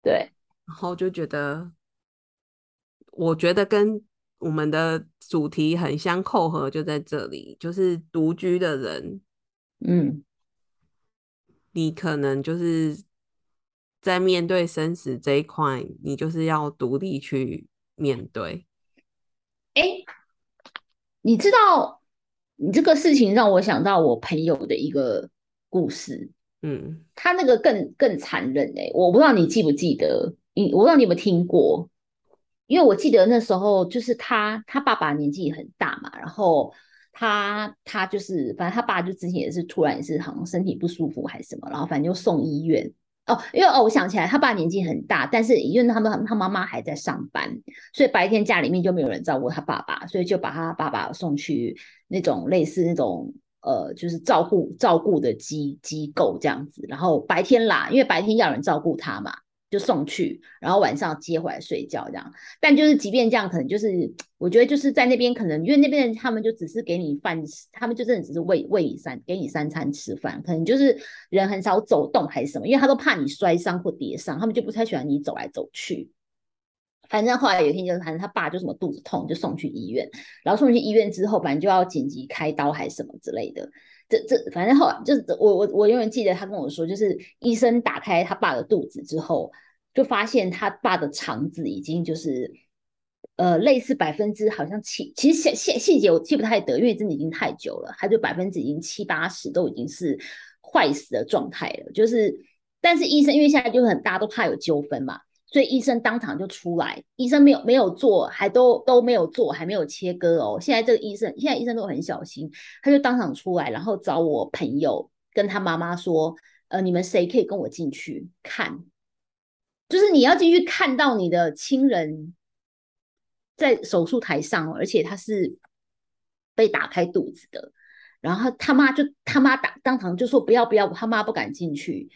[SPEAKER 2] 对。
[SPEAKER 1] 然后就觉得，我觉得跟。我们的主题很相扣合，就在这里，就是独居的人，
[SPEAKER 2] 嗯，
[SPEAKER 1] 你可能就是在面对生死这一块，你就是要独立去面对。
[SPEAKER 2] 哎，你知道，你这个事情让我想到我朋友的一个故事，
[SPEAKER 1] 嗯，
[SPEAKER 2] 他那个更更残忍哎，我不知道你记不记得，我不知道你有没有听过。因为我记得那时候就是他，他爸爸年纪很大嘛，然后他他就是反正他爸就之前也是突然也是好像身体不舒服还是什么，然后反正就送医院哦，因为哦我想起来他爸年纪很大，但是因为他们他妈妈还在上班，所以白天家里面就没有人照顾他爸爸，所以就把他爸爸送去那种类似那种呃就是照顾照顾的机机构这样子，然后白天啦，因为白天要人照顾他嘛。就送去，然后晚上接回来睡觉这样。但就是即便这样，可能就是 (tsk) 我觉得就是在那边，可能因为那边他们就只是给你饭吃，他们就真的只是喂喂你三给你三餐吃饭，可能就是人很少走动还是什么，因为他都怕你摔伤或跌伤，他们就不太喜欢你走来走去。反正后来有一天就是，反正他爸就什么肚子痛，就送去医院，然后送去医院之后，反正就要紧急开刀还是什么之类的。这这反正后来就是我我我永远记得他跟我说，就是医生打开他爸的肚子之后，就发现他爸的肠子已经就是呃类似百分之好像七，其实细细细节我记不太得，因为真的已经太久了，他就百分之已经七八十都已经是坏死的状态了。就是但是医生因为现在就很大家都怕有纠纷嘛。所以医生当场就出来，医生没有没有做，还都都没有做，还没有切割哦。现在这个医生，现在医生都很小心，他就当场出来，然后找我朋友跟他妈妈说：“呃，你们谁可以跟我进去看？就是你要进去看到你的亲人在手术台上，而且他是被打开肚子的。然后他妈就他妈当当场就说不要不要，他妈不敢进去。”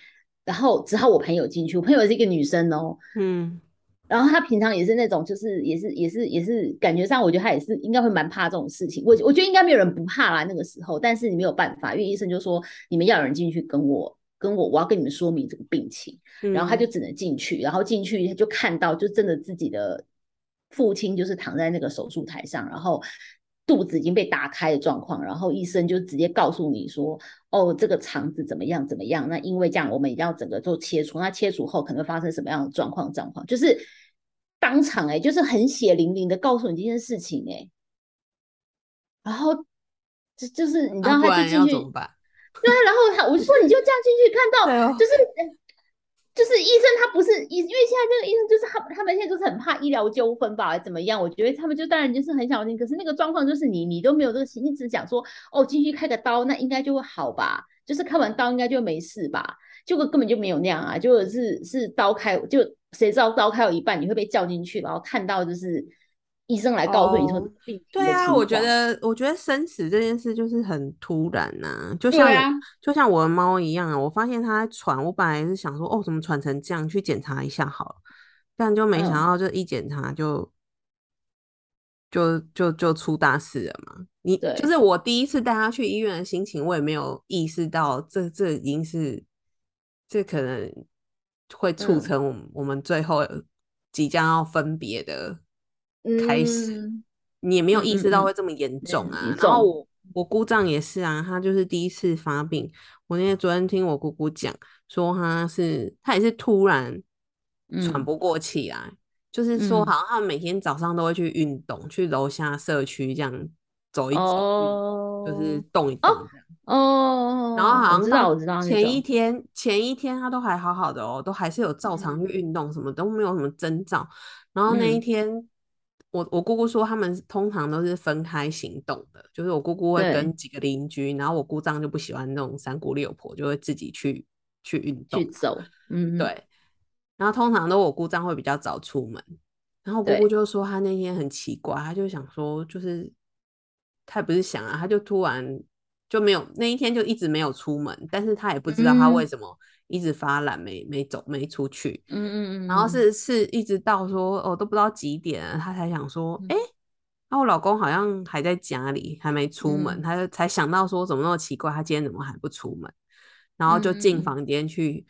[SPEAKER 2] 然后只好我朋友进去，我朋友是一个女生哦，
[SPEAKER 1] 嗯，
[SPEAKER 2] 然后她平常也是那种，就是也是也是也是感觉上，我觉得她也是应该会蛮怕这种事情。我我觉得应该没有人不怕啦，那个时候，但是你没有办法，因为医生就说你们要有人进去跟我跟我，我要跟你们说明这个病情，然后她就只能进去，然后进去她就看到就真的自己的父亲就是躺在那个手术台上，然后。肚子已经被打开的状况，然后医生就直接告诉你说：“哦，这个肠子怎么样怎么样？那因为这样，我们一定要整个做切除。那切除后可能会发生什么样的状况？状况就是当场哎，就是很血淋淋的告诉你这件事情哎。然后就就是你知道他就进去，对啊，然后他我就说你就这样进去看到，就是。就是医生，他不是医，因为现在这个医生就是他，他们现在就是很怕医疗纠纷吧，怎么样？我觉得他们就当然就是很小心，可是那个状况就是你，你都没有这个心，你只想说哦，进去开个刀，那应该就会好吧？就是开完刀应该就没事吧？结果根本就没有那样啊，就是是刀开，就谁知道刀开到一半你会被叫进去，然后看到就是医生来告诉你说
[SPEAKER 1] 哦
[SPEAKER 2] 病情
[SPEAKER 1] 对啊，我觉得我觉得生死这件事就是很突然呐、就像就像我的猫一样啊，我发现它在喘，我本来是想说哦，怎么喘成这样，去检查一下好了，但就没想
[SPEAKER 2] 嗯
[SPEAKER 1] 到这一检查就就就就出大事了嘛。你就是我第一次带它去医院的心情，我也没有意识到这这已经是这可能会促
[SPEAKER 2] 嗯
[SPEAKER 1] 成我们我们最后即将要分别的开始。
[SPEAKER 2] 嗯
[SPEAKER 1] 你也没有
[SPEAKER 2] 嗯
[SPEAKER 1] 意识到
[SPEAKER 2] 嗯
[SPEAKER 1] 会这么严重啊。然后我我姑丈也是啊，他就是第一次发病。我那天昨天听我姑姑讲，说他是他也是突然喘
[SPEAKER 2] 嗯
[SPEAKER 1] 不过气来，就是说
[SPEAKER 2] 嗯
[SPEAKER 1] 好像他每天早上都会去运动，去楼下社区这样走一走，
[SPEAKER 2] 哦
[SPEAKER 1] 就是动一动这样。
[SPEAKER 2] 哦，
[SPEAKER 1] 然后好像
[SPEAKER 2] 我知道我知道
[SPEAKER 1] 前一天前一天他都还好好的哦，都还是有照常去运动，什么都没有什么征兆。然后那一
[SPEAKER 2] 嗯
[SPEAKER 1] 天，我我姑姑说他们通常都是分开行动的，就是我姑姑会跟几个邻居，然后我姑丈就不喜欢那种三姑六婆，就会自己去去运动。
[SPEAKER 2] 去。走，嗯，
[SPEAKER 1] 对，然后通常都我姑丈会比较早出门，然后姑姑就说她那天很奇怪，她就想说，就是她也不是想啊，她就突然就没有那一天就一直没有出门，但是她也不知道她为
[SPEAKER 2] 嗯。
[SPEAKER 1] 什么一直发懒没没走没出去，
[SPEAKER 2] 嗯嗯嗯，
[SPEAKER 1] 然后
[SPEAKER 2] 嗯。
[SPEAKER 1] 是是一直到说哦都不知道几点了，他才想说，
[SPEAKER 2] 嗯。
[SPEAKER 1] 哎、那我老公好像还在家里，还没出门，
[SPEAKER 2] 嗯。
[SPEAKER 1] 她就才想到说怎么那么奇怪，他今天怎么还不出门？然后就进房间去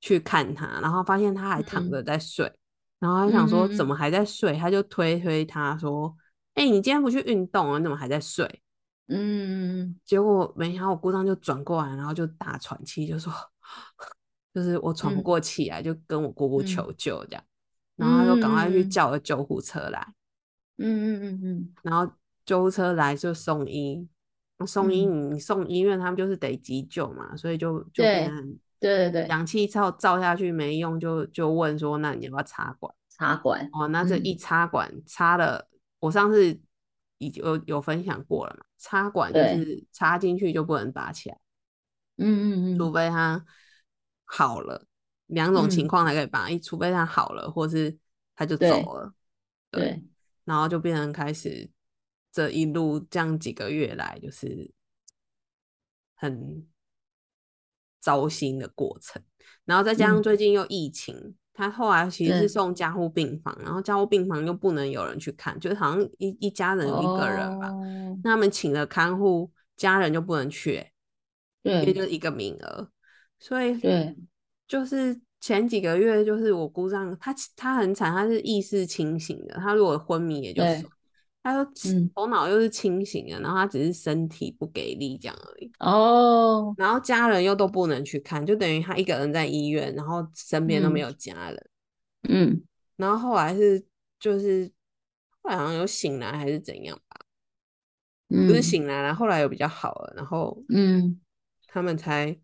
[SPEAKER 1] 去看他，然后发现他还躺着
[SPEAKER 2] 嗯。
[SPEAKER 1] 在睡，然后他想说怎么还在睡，他就推推他说：“哎、你今天不去运动啊？你怎么还在睡？
[SPEAKER 2] 嗯嗯？”
[SPEAKER 1] 结果没想到我姑丈就转过来，然后就大喘气，就说：“就是我喘不
[SPEAKER 2] 嗯。
[SPEAKER 1] 过气来，就跟我姑姑
[SPEAKER 2] 嗯。
[SPEAKER 1] 求救这样。”然后他就赶快去
[SPEAKER 2] 嗯。
[SPEAKER 1] 叫了救护车来，
[SPEAKER 2] 嗯嗯嗯嗯。
[SPEAKER 1] 然后救护车来就送医，送医
[SPEAKER 2] 嗯。
[SPEAKER 1] 你你送医院，他们就是得急救嘛，所以就就
[SPEAKER 2] 对
[SPEAKER 1] 变成
[SPEAKER 2] 对对对，
[SPEAKER 1] 氧气罩照下去没用，就就问说，那你要不要插管？
[SPEAKER 2] 插管，
[SPEAKER 1] 哦，那这一
[SPEAKER 2] 嗯。
[SPEAKER 1] 插管插了，我上次已经有有分享过了嘛，插管就是插进去就不能拔起来，
[SPEAKER 2] 嗯嗯嗯。
[SPEAKER 1] 除
[SPEAKER 2] 嗯
[SPEAKER 1] 非它好了，两种情
[SPEAKER 2] 嗯。
[SPEAKER 1] 况才可以拔，一除非他好了，或是他就走了，
[SPEAKER 2] 对，
[SPEAKER 1] 然后就变成开始这一路这样几个月来，就是很糟心的过程。然后再加上
[SPEAKER 2] 嗯。
[SPEAKER 1] 最近又疫情，他后来其实是送加护病房，然后加护病房又不能有人去看，就是好像一一家人一个人吧，
[SPEAKER 2] 哦。
[SPEAKER 1] 那他们请了看护，家人就不能去、
[SPEAKER 2] 对。
[SPEAKER 1] 就一个名额，所以
[SPEAKER 2] 对。
[SPEAKER 1] 就是前几个月，就是我姑丈他他很惨，他是意识清醒的，他如果昏迷也就
[SPEAKER 2] 对
[SPEAKER 1] 算，他又
[SPEAKER 2] 嗯。
[SPEAKER 1] 头脑又是清醒的，然后他只是身体不给力这样而已，
[SPEAKER 2] 哦，
[SPEAKER 1] 然后家人又都不能去看，就等于他一个人在医院，然后身边都没
[SPEAKER 2] 嗯
[SPEAKER 1] 有家人，
[SPEAKER 2] 嗯。
[SPEAKER 1] 然后后来是就是后来好像有醒来还是怎样吧，不是。
[SPEAKER 2] 嗯
[SPEAKER 1] 醒来了，后来有比较好了，然后
[SPEAKER 2] 嗯。
[SPEAKER 1] 他们才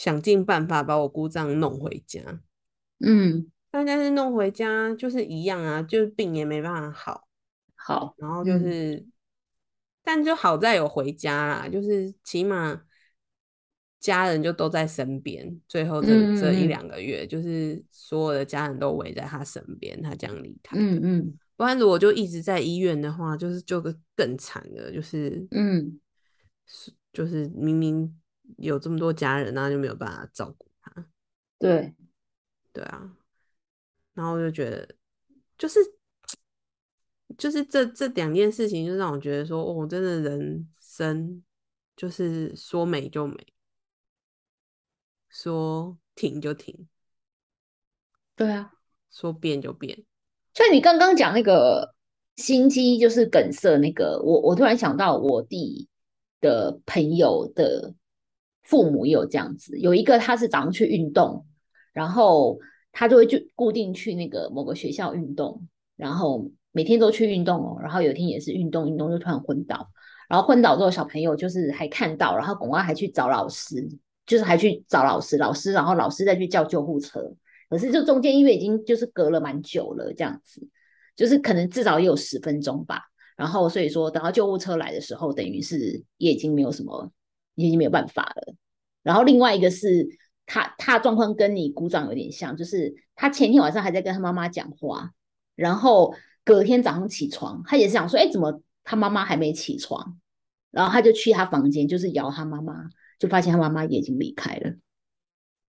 [SPEAKER 1] 想尽办法把我姑丈弄回家。
[SPEAKER 2] 嗯，
[SPEAKER 1] 但但是弄回家就是一样啊，就是病也没办法好，
[SPEAKER 2] 好，
[SPEAKER 1] 然后就
[SPEAKER 2] 嗯
[SPEAKER 1] 是，但就好在有回家啦，就是起码家人就都在身边。最后这这一两个月，就是所有的家人都围在他身边，他这样离开。
[SPEAKER 2] 嗯嗯
[SPEAKER 1] 不然如果就一直在医院的话，就是就个更惨的，就是
[SPEAKER 2] 嗯
[SPEAKER 1] 是就是明明有这么多家人，然后就没有办法照顾他。
[SPEAKER 2] 对，
[SPEAKER 1] 对啊，然后我就觉得，就是就是这这两件事情，就让我觉得说，哦，真的人生就是说美就美，说停就停，
[SPEAKER 2] 对啊。
[SPEAKER 1] 说变就变。
[SPEAKER 2] 像你刚刚讲那个心肌就是梗塞那个，我我突然想到我弟的朋友的父母也有这样子，有一个他是早上去运动，然后他就会去固定去那个某个学校运动，然后每天都去运动哦，然后有一天也是运动运动就突然昏倒，然后昏倒之后小朋友就是还看到，然后赶快还去找老师，就是还去找老师，老师然后老师再去叫救护车。可是就中间因为已经就是隔了蛮久了，这样子，就是可能至少也有十分钟吧。然后所以说等到救护车来的时候，等于是也已经没有什么，已经没有办法了。然后另外一个是他他状况跟你鼓掌有点像，就是他前天晚上还在跟他妈妈讲话，然后隔天早上起床，他也是想说，哎，怎么他妈妈还没起床？然后他就去他房间，就是摇他妈妈，就发现他妈妈已经离开了。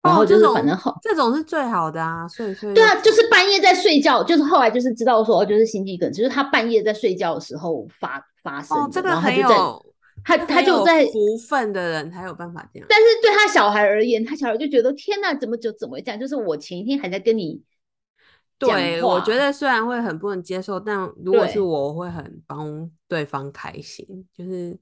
[SPEAKER 2] 然后就是反正后
[SPEAKER 1] 这种是最好的啊，
[SPEAKER 2] 对啊，就是半夜在睡觉，就是后来就是知道说，就是心肌梗，就是他半夜在睡觉的时候发发生，
[SPEAKER 1] 这个
[SPEAKER 2] 很
[SPEAKER 1] 有
[SPEAKER 2] 他他就在
[SPEAKER 1] 福分的人才有办法这样。
[SPEAKER 2] 但是对他小孩而言，他小孩就觉得天哪，怎么就怎么这样？就是我前一天还在跟你
[SPEAKER 1] 对，我觉得虽然会很不能接受，但如果是我会很帮对方开心，就是。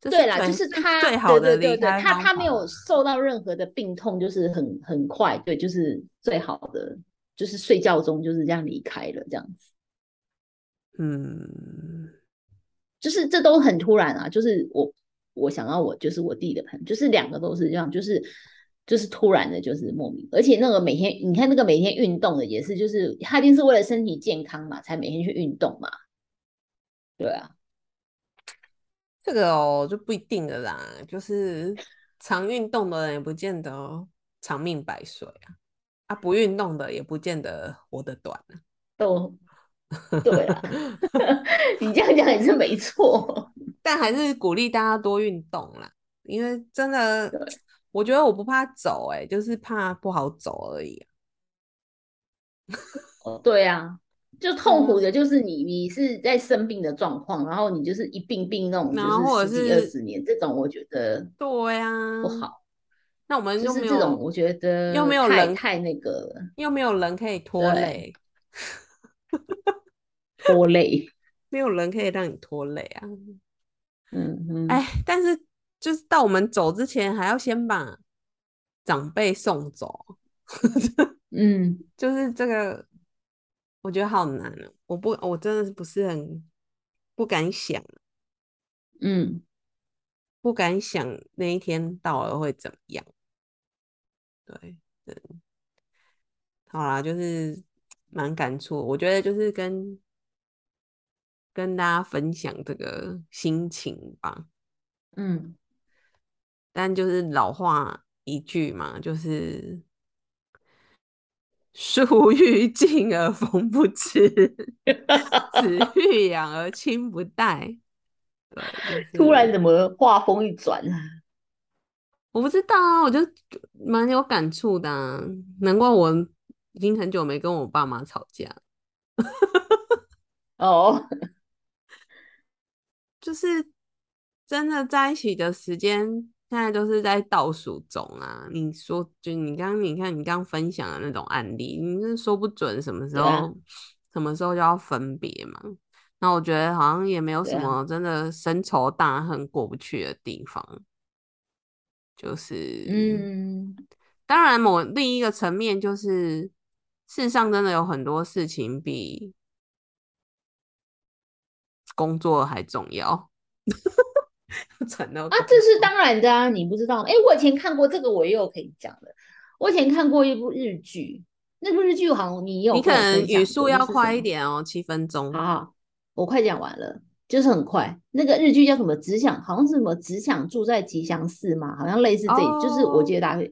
[SPEAKER 2] 对啦，就是他，
[SPEAKER 1] 对对
[SPEAKER 2] 对对，他他没有受到任何的病痛，就是很很快，对，就是最好的，就是睡觉中就是这样离开了这样子。
[SPEAKER 1] 嗯，
[SPEAKER 2] 就是这都很突然啊，就是我我想要我就是我弟的朋友，就是两个都是这样，就是就是突然的，就是莫名，而且那个每天你看那个每天运动的也是，就是他一定是为了身体健康嘛，才每天去运动嘛，对啊。
[SPEAKER 1] 这个哦就不一定的啦，就是常运动的人也不见得长命百岁啊，啊不运动的也不见得活得短啊。
[SPEAKER 2] 都 (laughs) 对啊，(laughs) 你这样讲也是没错，
[SPEAKER 1] 但还是鼓励大家多运动啦，因为真的，我觉得我不怕走，哎，就是怕不好走而已。(laughs)
[SPEAKER 2] 哦，对啊。就痛苦的，就是你你是在生病的状况，然后你就是一病病那种，就是十几二十年这种，我觉得
[SPEAKER 1] 对呀
[SPEAKER 2] 不好。
[SPEAKER 1] 那我们
[SPEAKER 2] 就是这种，我觉得
[SPEAKER 1] 又没有人
[SPEAKER 2] 太那个，
[SPEAKER 1] 又没有人可以拖累，
[SPEAKER 2] 拖累，(laughs)
[SPEAKER 1] 没有人可以让你拖累啊。
[SPEAKER 2] 嗯嗯，
[SPEAKER 1] 哎，但是就是到我们走之前，还要先把长辈送走。(laughs)
[SPEAKER 2] 嗯，
[SPEAKER 1] 就是这个。我觉得好难啊，我不，我真的是不是很不敢想，
[SPEAKER 2] 嗯，
[SPEAKER 1] 不敢想那一天到了会怎么样。对，嗯，好啦，就是蛮感触，我觉得就是跟跟大家分享这个心情吧，
[SPEAKER 2] 嗯，
[SPEAKER 1] 但就是老话一句嘛，就是。树欲静而风不止，(laughs) 子欲养而亲不待。对，
[SPEAKER 2] 突然怎么话锋一转
[SPEAKER 1] 我不知道啊，我就蛮有感触的。难怪我已经很久没跟我爸妈吵架。(laughs)
[SPEAKER 2] 哦，
[SPEAKER 1] 就是真的在一起的时间。现在都是在倒数中啊！你说，就你刚刚你看你刚刚分享的那种案例，你是说不准什么时候什么时候就要分别嘛？那我觉得好像也没有什么真的深仇大恨过不去的地方，就是
[SPEAKER 2] 嗯，
[SPEAKER 1] 当然某另一个层面就是世上真的有很多事情比工作还重要。(laughs)
[SPEAKER 2] 啊，这是当然的啊！你不知道？哎，我以前看过这个，我也有可以讲的。我以前看过一部日剧，那部日剧好像你有，
[SPEAKER 1] 你可能语速要快一点哦，七分钟。
[SPEAKER 2] 好，好我快讲完了，就是很快。那个日剧叫什么？只想好像是什么？只想住在吉祥寺嘛，好像类似这，就是我记得大概。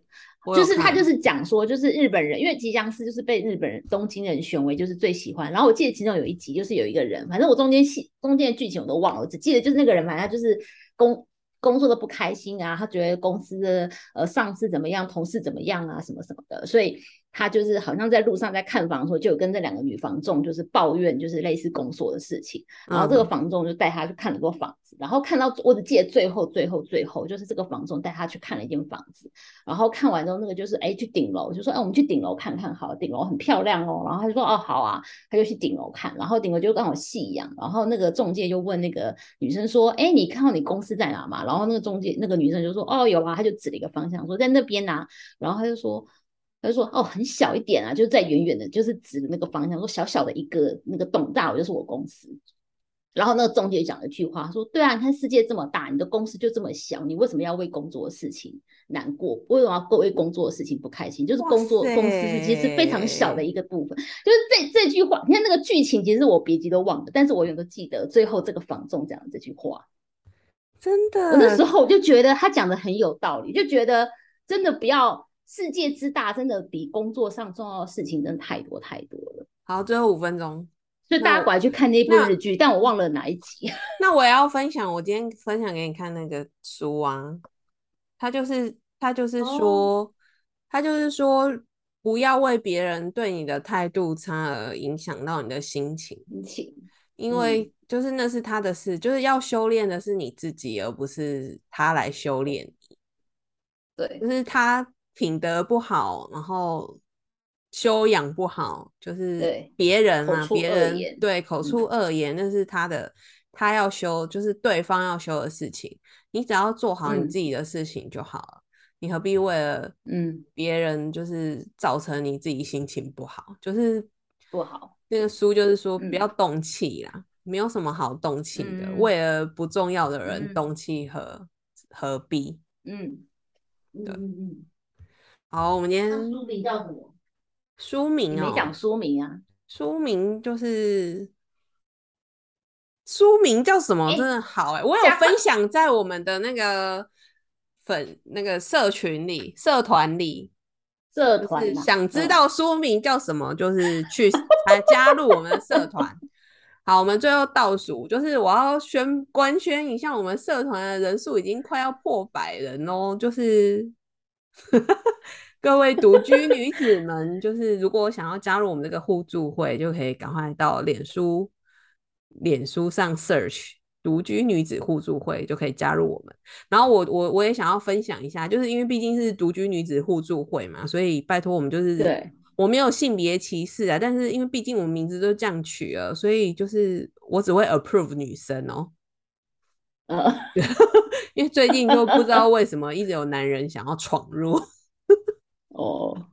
[SPEAKER 2] 就是他就是讲说，就是日本人，因为吉祥寺就是被日本人东京人选为就是最喜欢。然后我记得其中有一集就是有一个人，反正我中间戏中间的剧情我都忘了，我只记得就是那个人，反正就是工工作的不开心啊，他觉得公司的呃上司怎么样，同事怎么样啊，什么什么的，所以。他就是好像在路上在看房的时候，就有跟这两个女房仲就是抱怨，就是类似公所的事情。然后这个房仲就带他去看了多房子，然后看到我只记得最后最后最后就是这个房仲带他去看了一间房子，然后看完之后那个就是哎去顶楼就说哎我们去顶楼看看好，顶楼很漂亮哦。然后他就说哦好啊，他就去顶楼看，然后顶楼就刚好夕阳，然后那个中介就问那个女生说哎你看到你公司在哪嘛？然后那个中介那个女生就说哦有啊，他就指了一个方向说在那边呐，然后他就说。他就说：“哦，很小一点啊，就是在远远的，就是指的那个方向，说小小的一个那个洞大，我就是我公司。”然后那个中介讲了一句话，说：“对啊，你看世界这么大，你的公司就这么小，你为什么要为工作的事情难过？为什么要为工作的事情不开心？就是工作公司其实是非常小的一个部分。就是这这句话，你看那个剧情，其实我别集都忘了，但是我永远都记得最后这个房仲讲的这句话。
[SPEAKER 1] 真的，
[SPEAKER 2] 我那时候我就觉得他讲的很有道理，就觉得。”真的不要世界之大，真的比工作上重要的事情真的太多太多了。
[SPEAKER 1] 好，最后五分钟，
[SPEAKER 2] 所以大家赶快去看那部日剧，但我忘了哪一集。(laughs)
[SPEAKER 1] 那我也要分享，我今天分享给你看那个书啊，他就是他就是说，他就是说。不要为别人对你的态度差而影响到你的心情，
[SPEAKER 2] 心情，
[SPEAKER 1] 因为就是那是他的事，就是要修炼的是你自己，而不是他来修炼你。
[SPEAKER 2] 对，
[SPEAKER 1] 就是他品德不好，然后修养不好，就是别人啊，别人对口出恶言，那是他的，他要修，就是对方要修的事情，你只要做好你自己的事情就好了。你何必为了嗯别人就是造成你自己心情不好？就是
[SPEAKER 2] 不好。
[SPEAKER 1] 那个书就是说不要动气啦，没有什么好动气的。为了不重要的人动气何何必？嗯，对，嗯嗯。好，我们今天
[SPEAKER 2] 书名叫什么？
[SPEAKER 1] 书名
[SPEAKER 2] 啊？没讲书名啊？
[SPEAKER 1] 书名就是书名叫什么？真的好哎，我有分享在我们的那个。粉那个社群里、社团里，
[SPEAKER 2] 社团
[SPEAKER 1] 想知道书名叫什么，就是去来 (laughs) 加入我们的社团。好，我们最后倒数，就是我要宣官宣一下，我们社团的人数已经快要破百人哦。就是 (laughs) 各位独居女子们，就是如果想要加入我们这个互助会，就可以赶快到脸书、脸书上 search。独居女子互助会就可以加入我们，然后我我我也想要分享一下，就是因为毕竟是独居女子互助会嘛，所以拜托我们就是
[SPEAKER 2] 对
[SPEAKER 1] 我没有性别歧视啊，但是因为毕竟我们名字都这样取了，所以就是我只会 approve 女生哦，呃，(laughs) (laughs) 因为最近就不知道为什么一直有男人想要闯入，(laughs) 哦，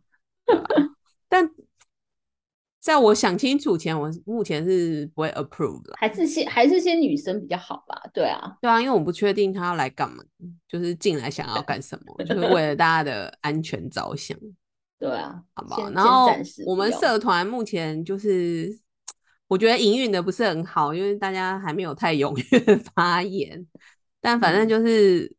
[SPEAKER 1] 但。在我想清楚前，我目前是不会 approve 的，
[SPEAKER 2] 还是先还是先女生比较好吧？对啊，
[SPEAKER 1] 对啊，因为我不确定他要来干嘛，就是进来想要干什么，就是为了大家的安全着想。
[SPEAKER 2] 对啊，
[SPEAKER 1] 好不好？然后我们社团目前就是，我觉得营运的不是很好，因为大家还没有太踊跃 (laughs) 发言。但反正就是，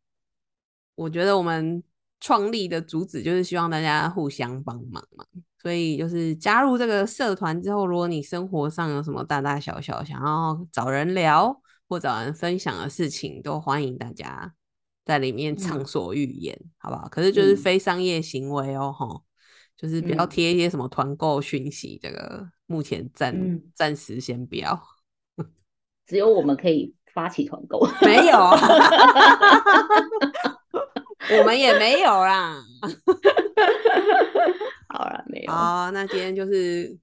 [SPEAKER 1] 我觉得我们创立的主旨就是希望大家互相帮忙嘛。所以就是加入这个社团之后，如果你生活上有什么大大小小想要找人聊或找人分享的事情，都欢迎大家在里面畅所欲言，好不好？可是就是非商业行为哦，哈，就是不要贴一些什么团购讯息，这个目前暂暂时先不要。(laughs)
[SPEAKER 2] 只有我们可以发起团购，
[SPEAKER 1] 没有，(laughs) 我们也没有啦。(laughs)
[SPEAKER 2] 好了，没有。
[SPEAKER 1] 好，那今天就是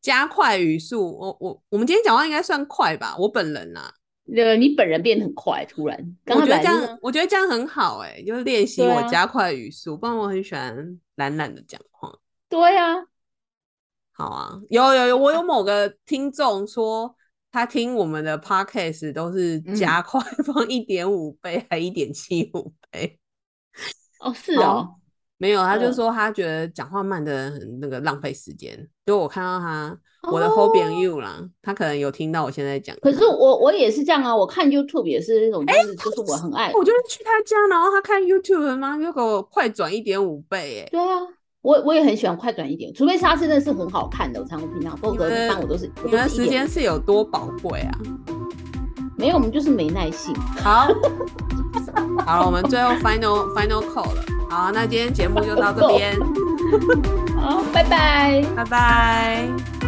[SPEAKER 1] 加快语速。我我我们今天讲话应该算快吧？我本人啊，
[SPEAKER 2] 呃，你本人变得很快，突然。
[SPEAKER 1] 我觉得这样，我觉得这样很好，哎，就是练习我加快语速。不然我很喜欢懒懒的讲话。
[SPEAKER 2] 对呀，
[SPEAKER 1] 好啊，有有有，我有某个听众说，他听我们的 podcast 都是加快 (laughs) 放一点五倍，还一点七五倍。
[SPEAKER 2] 哦，是哦。
[SPEAKER 1] 没有，他就说他觉得讲话慢的人很那个浪费时间。就我看到他我的 h o b i n you 啦，他可能有听到我现在讲。
[SPEAKER 2] 可是我我也是这样啊，我看 YouTube 也是那种，就是就是我很爱，
[SPEAKER 1] 我就是去他家，然后他看 YouTube 吗？又给我快转一点五倍，哎。
[SPEAKER 2] 对啊，我我也很喜欢快转一点，除非他真的是很好看的，我才会平常。否则一般我都是。
[SPEAKER 1] 你的时间是有多宝贵啊？
[SPEAKER 2] 没有，我们就是没耐性。
[SPEAKER 1] 好，(laughs) 好了，我们最后 final final call 了。好，那今天节目就到这边。(laughs)
[SPEAKER 2] 好，拜拜，
[SPEAKER 1] 拜拜。